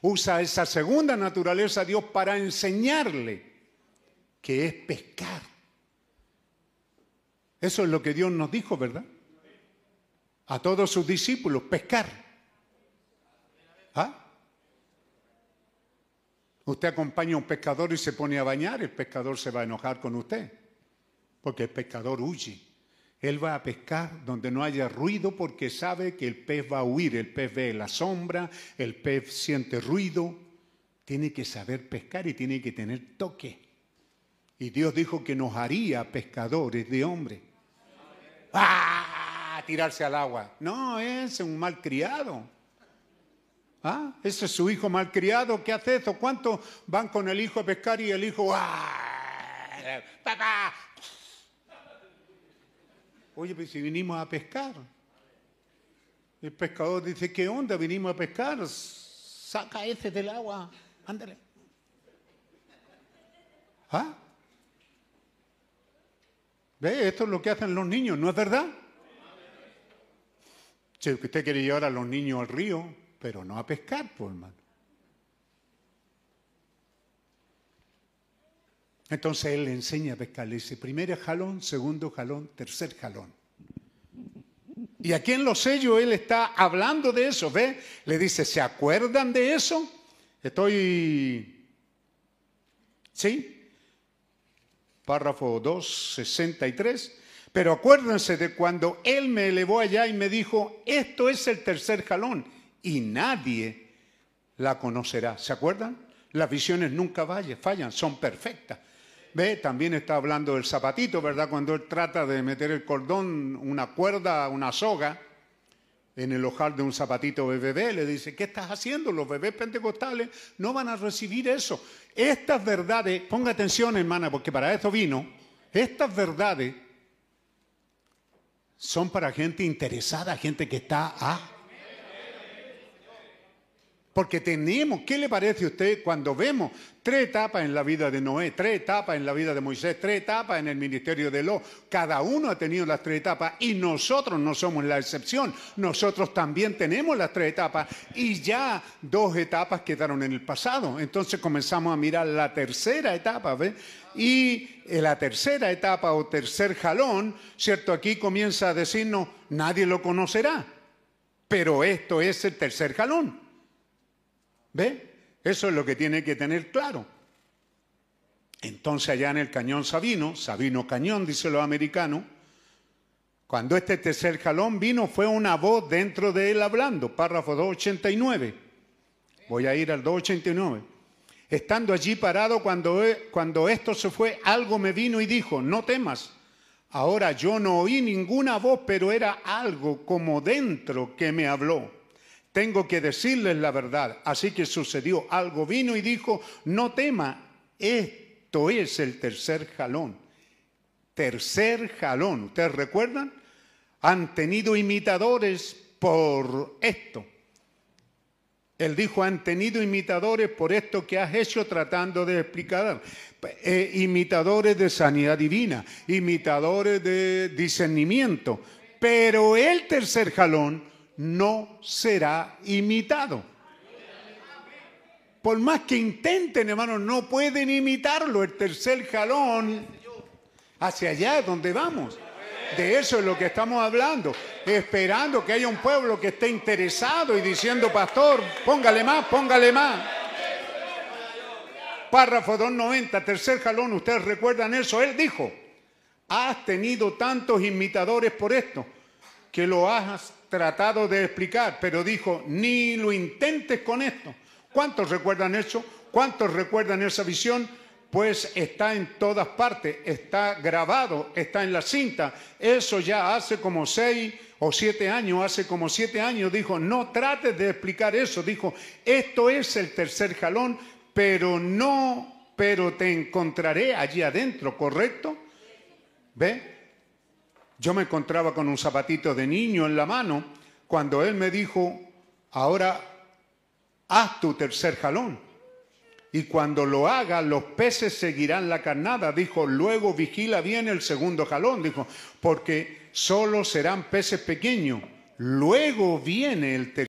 usa esa segunda naturaleza Dios para enseñarle que es pescar. Eso es lo que Dios nos dijo, ¿verdad? A todos sus discípulos, pescar. ¿Ah? Usted acompaña a un pescador y se pone a bañar, el pescador se va a enojar con usted, porque el pescador huye. Él va a pescar donde no haya ruido porque sabe que el pez va a huir, el pez ve la sombra, el pez siente ruido, tiene que saber pescar y tiene que tener toque. Y Dios dijo que nos haría pescadores de hombres. ¡Ah! Tirarse al agua. No, es un malcriado. ¿Ah? Ese es su hijo malcriado. ¿Qué hace eso? ¿Cuántos van con el hijo a pescar y el hijo... ¡Ah! ¡Papá! Oye, pues si vinimos a pescar. El pescador dice, ¿qué onda? Vinimos a pescar. Saca ese del agua. Ándale. ¿Ah? ¿Ve? Esto es lo que hacen los niños, ¿no es verdad? Si usted quiere llevar a los niños al río, pero no a pescar, pues hermano. Entonces él le enseña a pescar, le dice, primer jalón, segundo jalón, tercer jalón. Y aquí en los sellos él está hablando de eso, ¿ve? Le dice, ¿se acuerdan de eso? Estoy... ¿Sí? Párrafo 2, 63. Pero acuérdense de cuando él me elevó allá y me dijo, esto es el tercer jalón y nadie la conocerá. ¿Se acuerdan? Las visiones nunca fallan, son perfectas. Ve, también está hablando del zapatito, ¿verdad? Cuando él trata de meter el cordón, una cuerda, una soga en el ojal de un zapatito de bebé, le dice, ¿qué estás haciendo? Los bebés pentecostales no van a recibir eso. Estas verdades, ponga atención hermana, porque para eso vino, estas verdades son para gente interesada, gente que está, ah, Porque tenemos, ¿qué le parece a usted cuando vemos tres etapas en la vida de Noé, tres etapas en la vida de Moisés, tres etapas en el ministerio de Lot? Cada uno ha tenido las tres etapas y nosotros no somos la excepción. Nosotros también tenemos las tres etapas y ya dos etapas quedaron en el pasado. Entonces comenzamos a mirar la tercera etapa, ¿ves? Y en la tercera etapa o tercer jalón, ¿cierto? Aquí comienza a decirnos, nadie lo conocerá. Pero esto es el tercer jalón. ¿Ve? Eso es lo que tiene que tener claro. Entonces allá en el cañón Sabino, Sabino Cañón, dice los americanos, cuando este tercer jalón vino fue una voz dentro de él hablando, párrafo 289. Voy a ir al 289. Estando allí parado cuando, cuando esto se fue, algo me vino y dijo, no temas. Ahora yo no oí ninguna voz, pero era algo como dentro que me habló tengo que decirles la verdad. Así que sucedió algo. Vino y dijo, no tema, esto es el tercer jalón. Tercer jalón. ¿Ustedes recuerdan? Han tenido imitadores por esto. Él dijo, han tenido imitadores por esto que has hecho tratando de explicar. Eh, imitadores de sanidad divina, imitadores de discernimiento. Pero el tercer jalón no será imitado. Por más que intenten, hermanos, no pueden imitarlo. El tercer jalón hacia allá donde vamos. De eso es lo que estamos hablando. Esperando que haya un pueblo que esté interesado y diciendo, pastor, póngale más, póngale más. Párrafo 290, tercer jalón, ustedes recuerdan eso. Él dijo, has tenido tantos imitadores por esto, que lo has tratado de explicar, pero dijo, ni lo intentes con esto. ¿Cuántos recuerdan eso? ¿Cuántos recuerdan esa visión? Pues está en todas partes, está grabado, está en la cinta. Eso ya hace como seis o siete años, hace como siete años, dijo, no trates de explicar eso. Dijo, esto es el tercer jalón, pero no, pero te encontraré allí adentro, ¿correcto? ¿Ve? Yo me encontraba con un zapatito de niño en la mano cuando él me dijo, ahora haz tu tercer jalón. Y cuando lo haga, los peces seguirán la carnada. Dijo, luego vigila bien el segundo jalón. Dijo, porque solo serán peces pequeños. Luego viene el tercer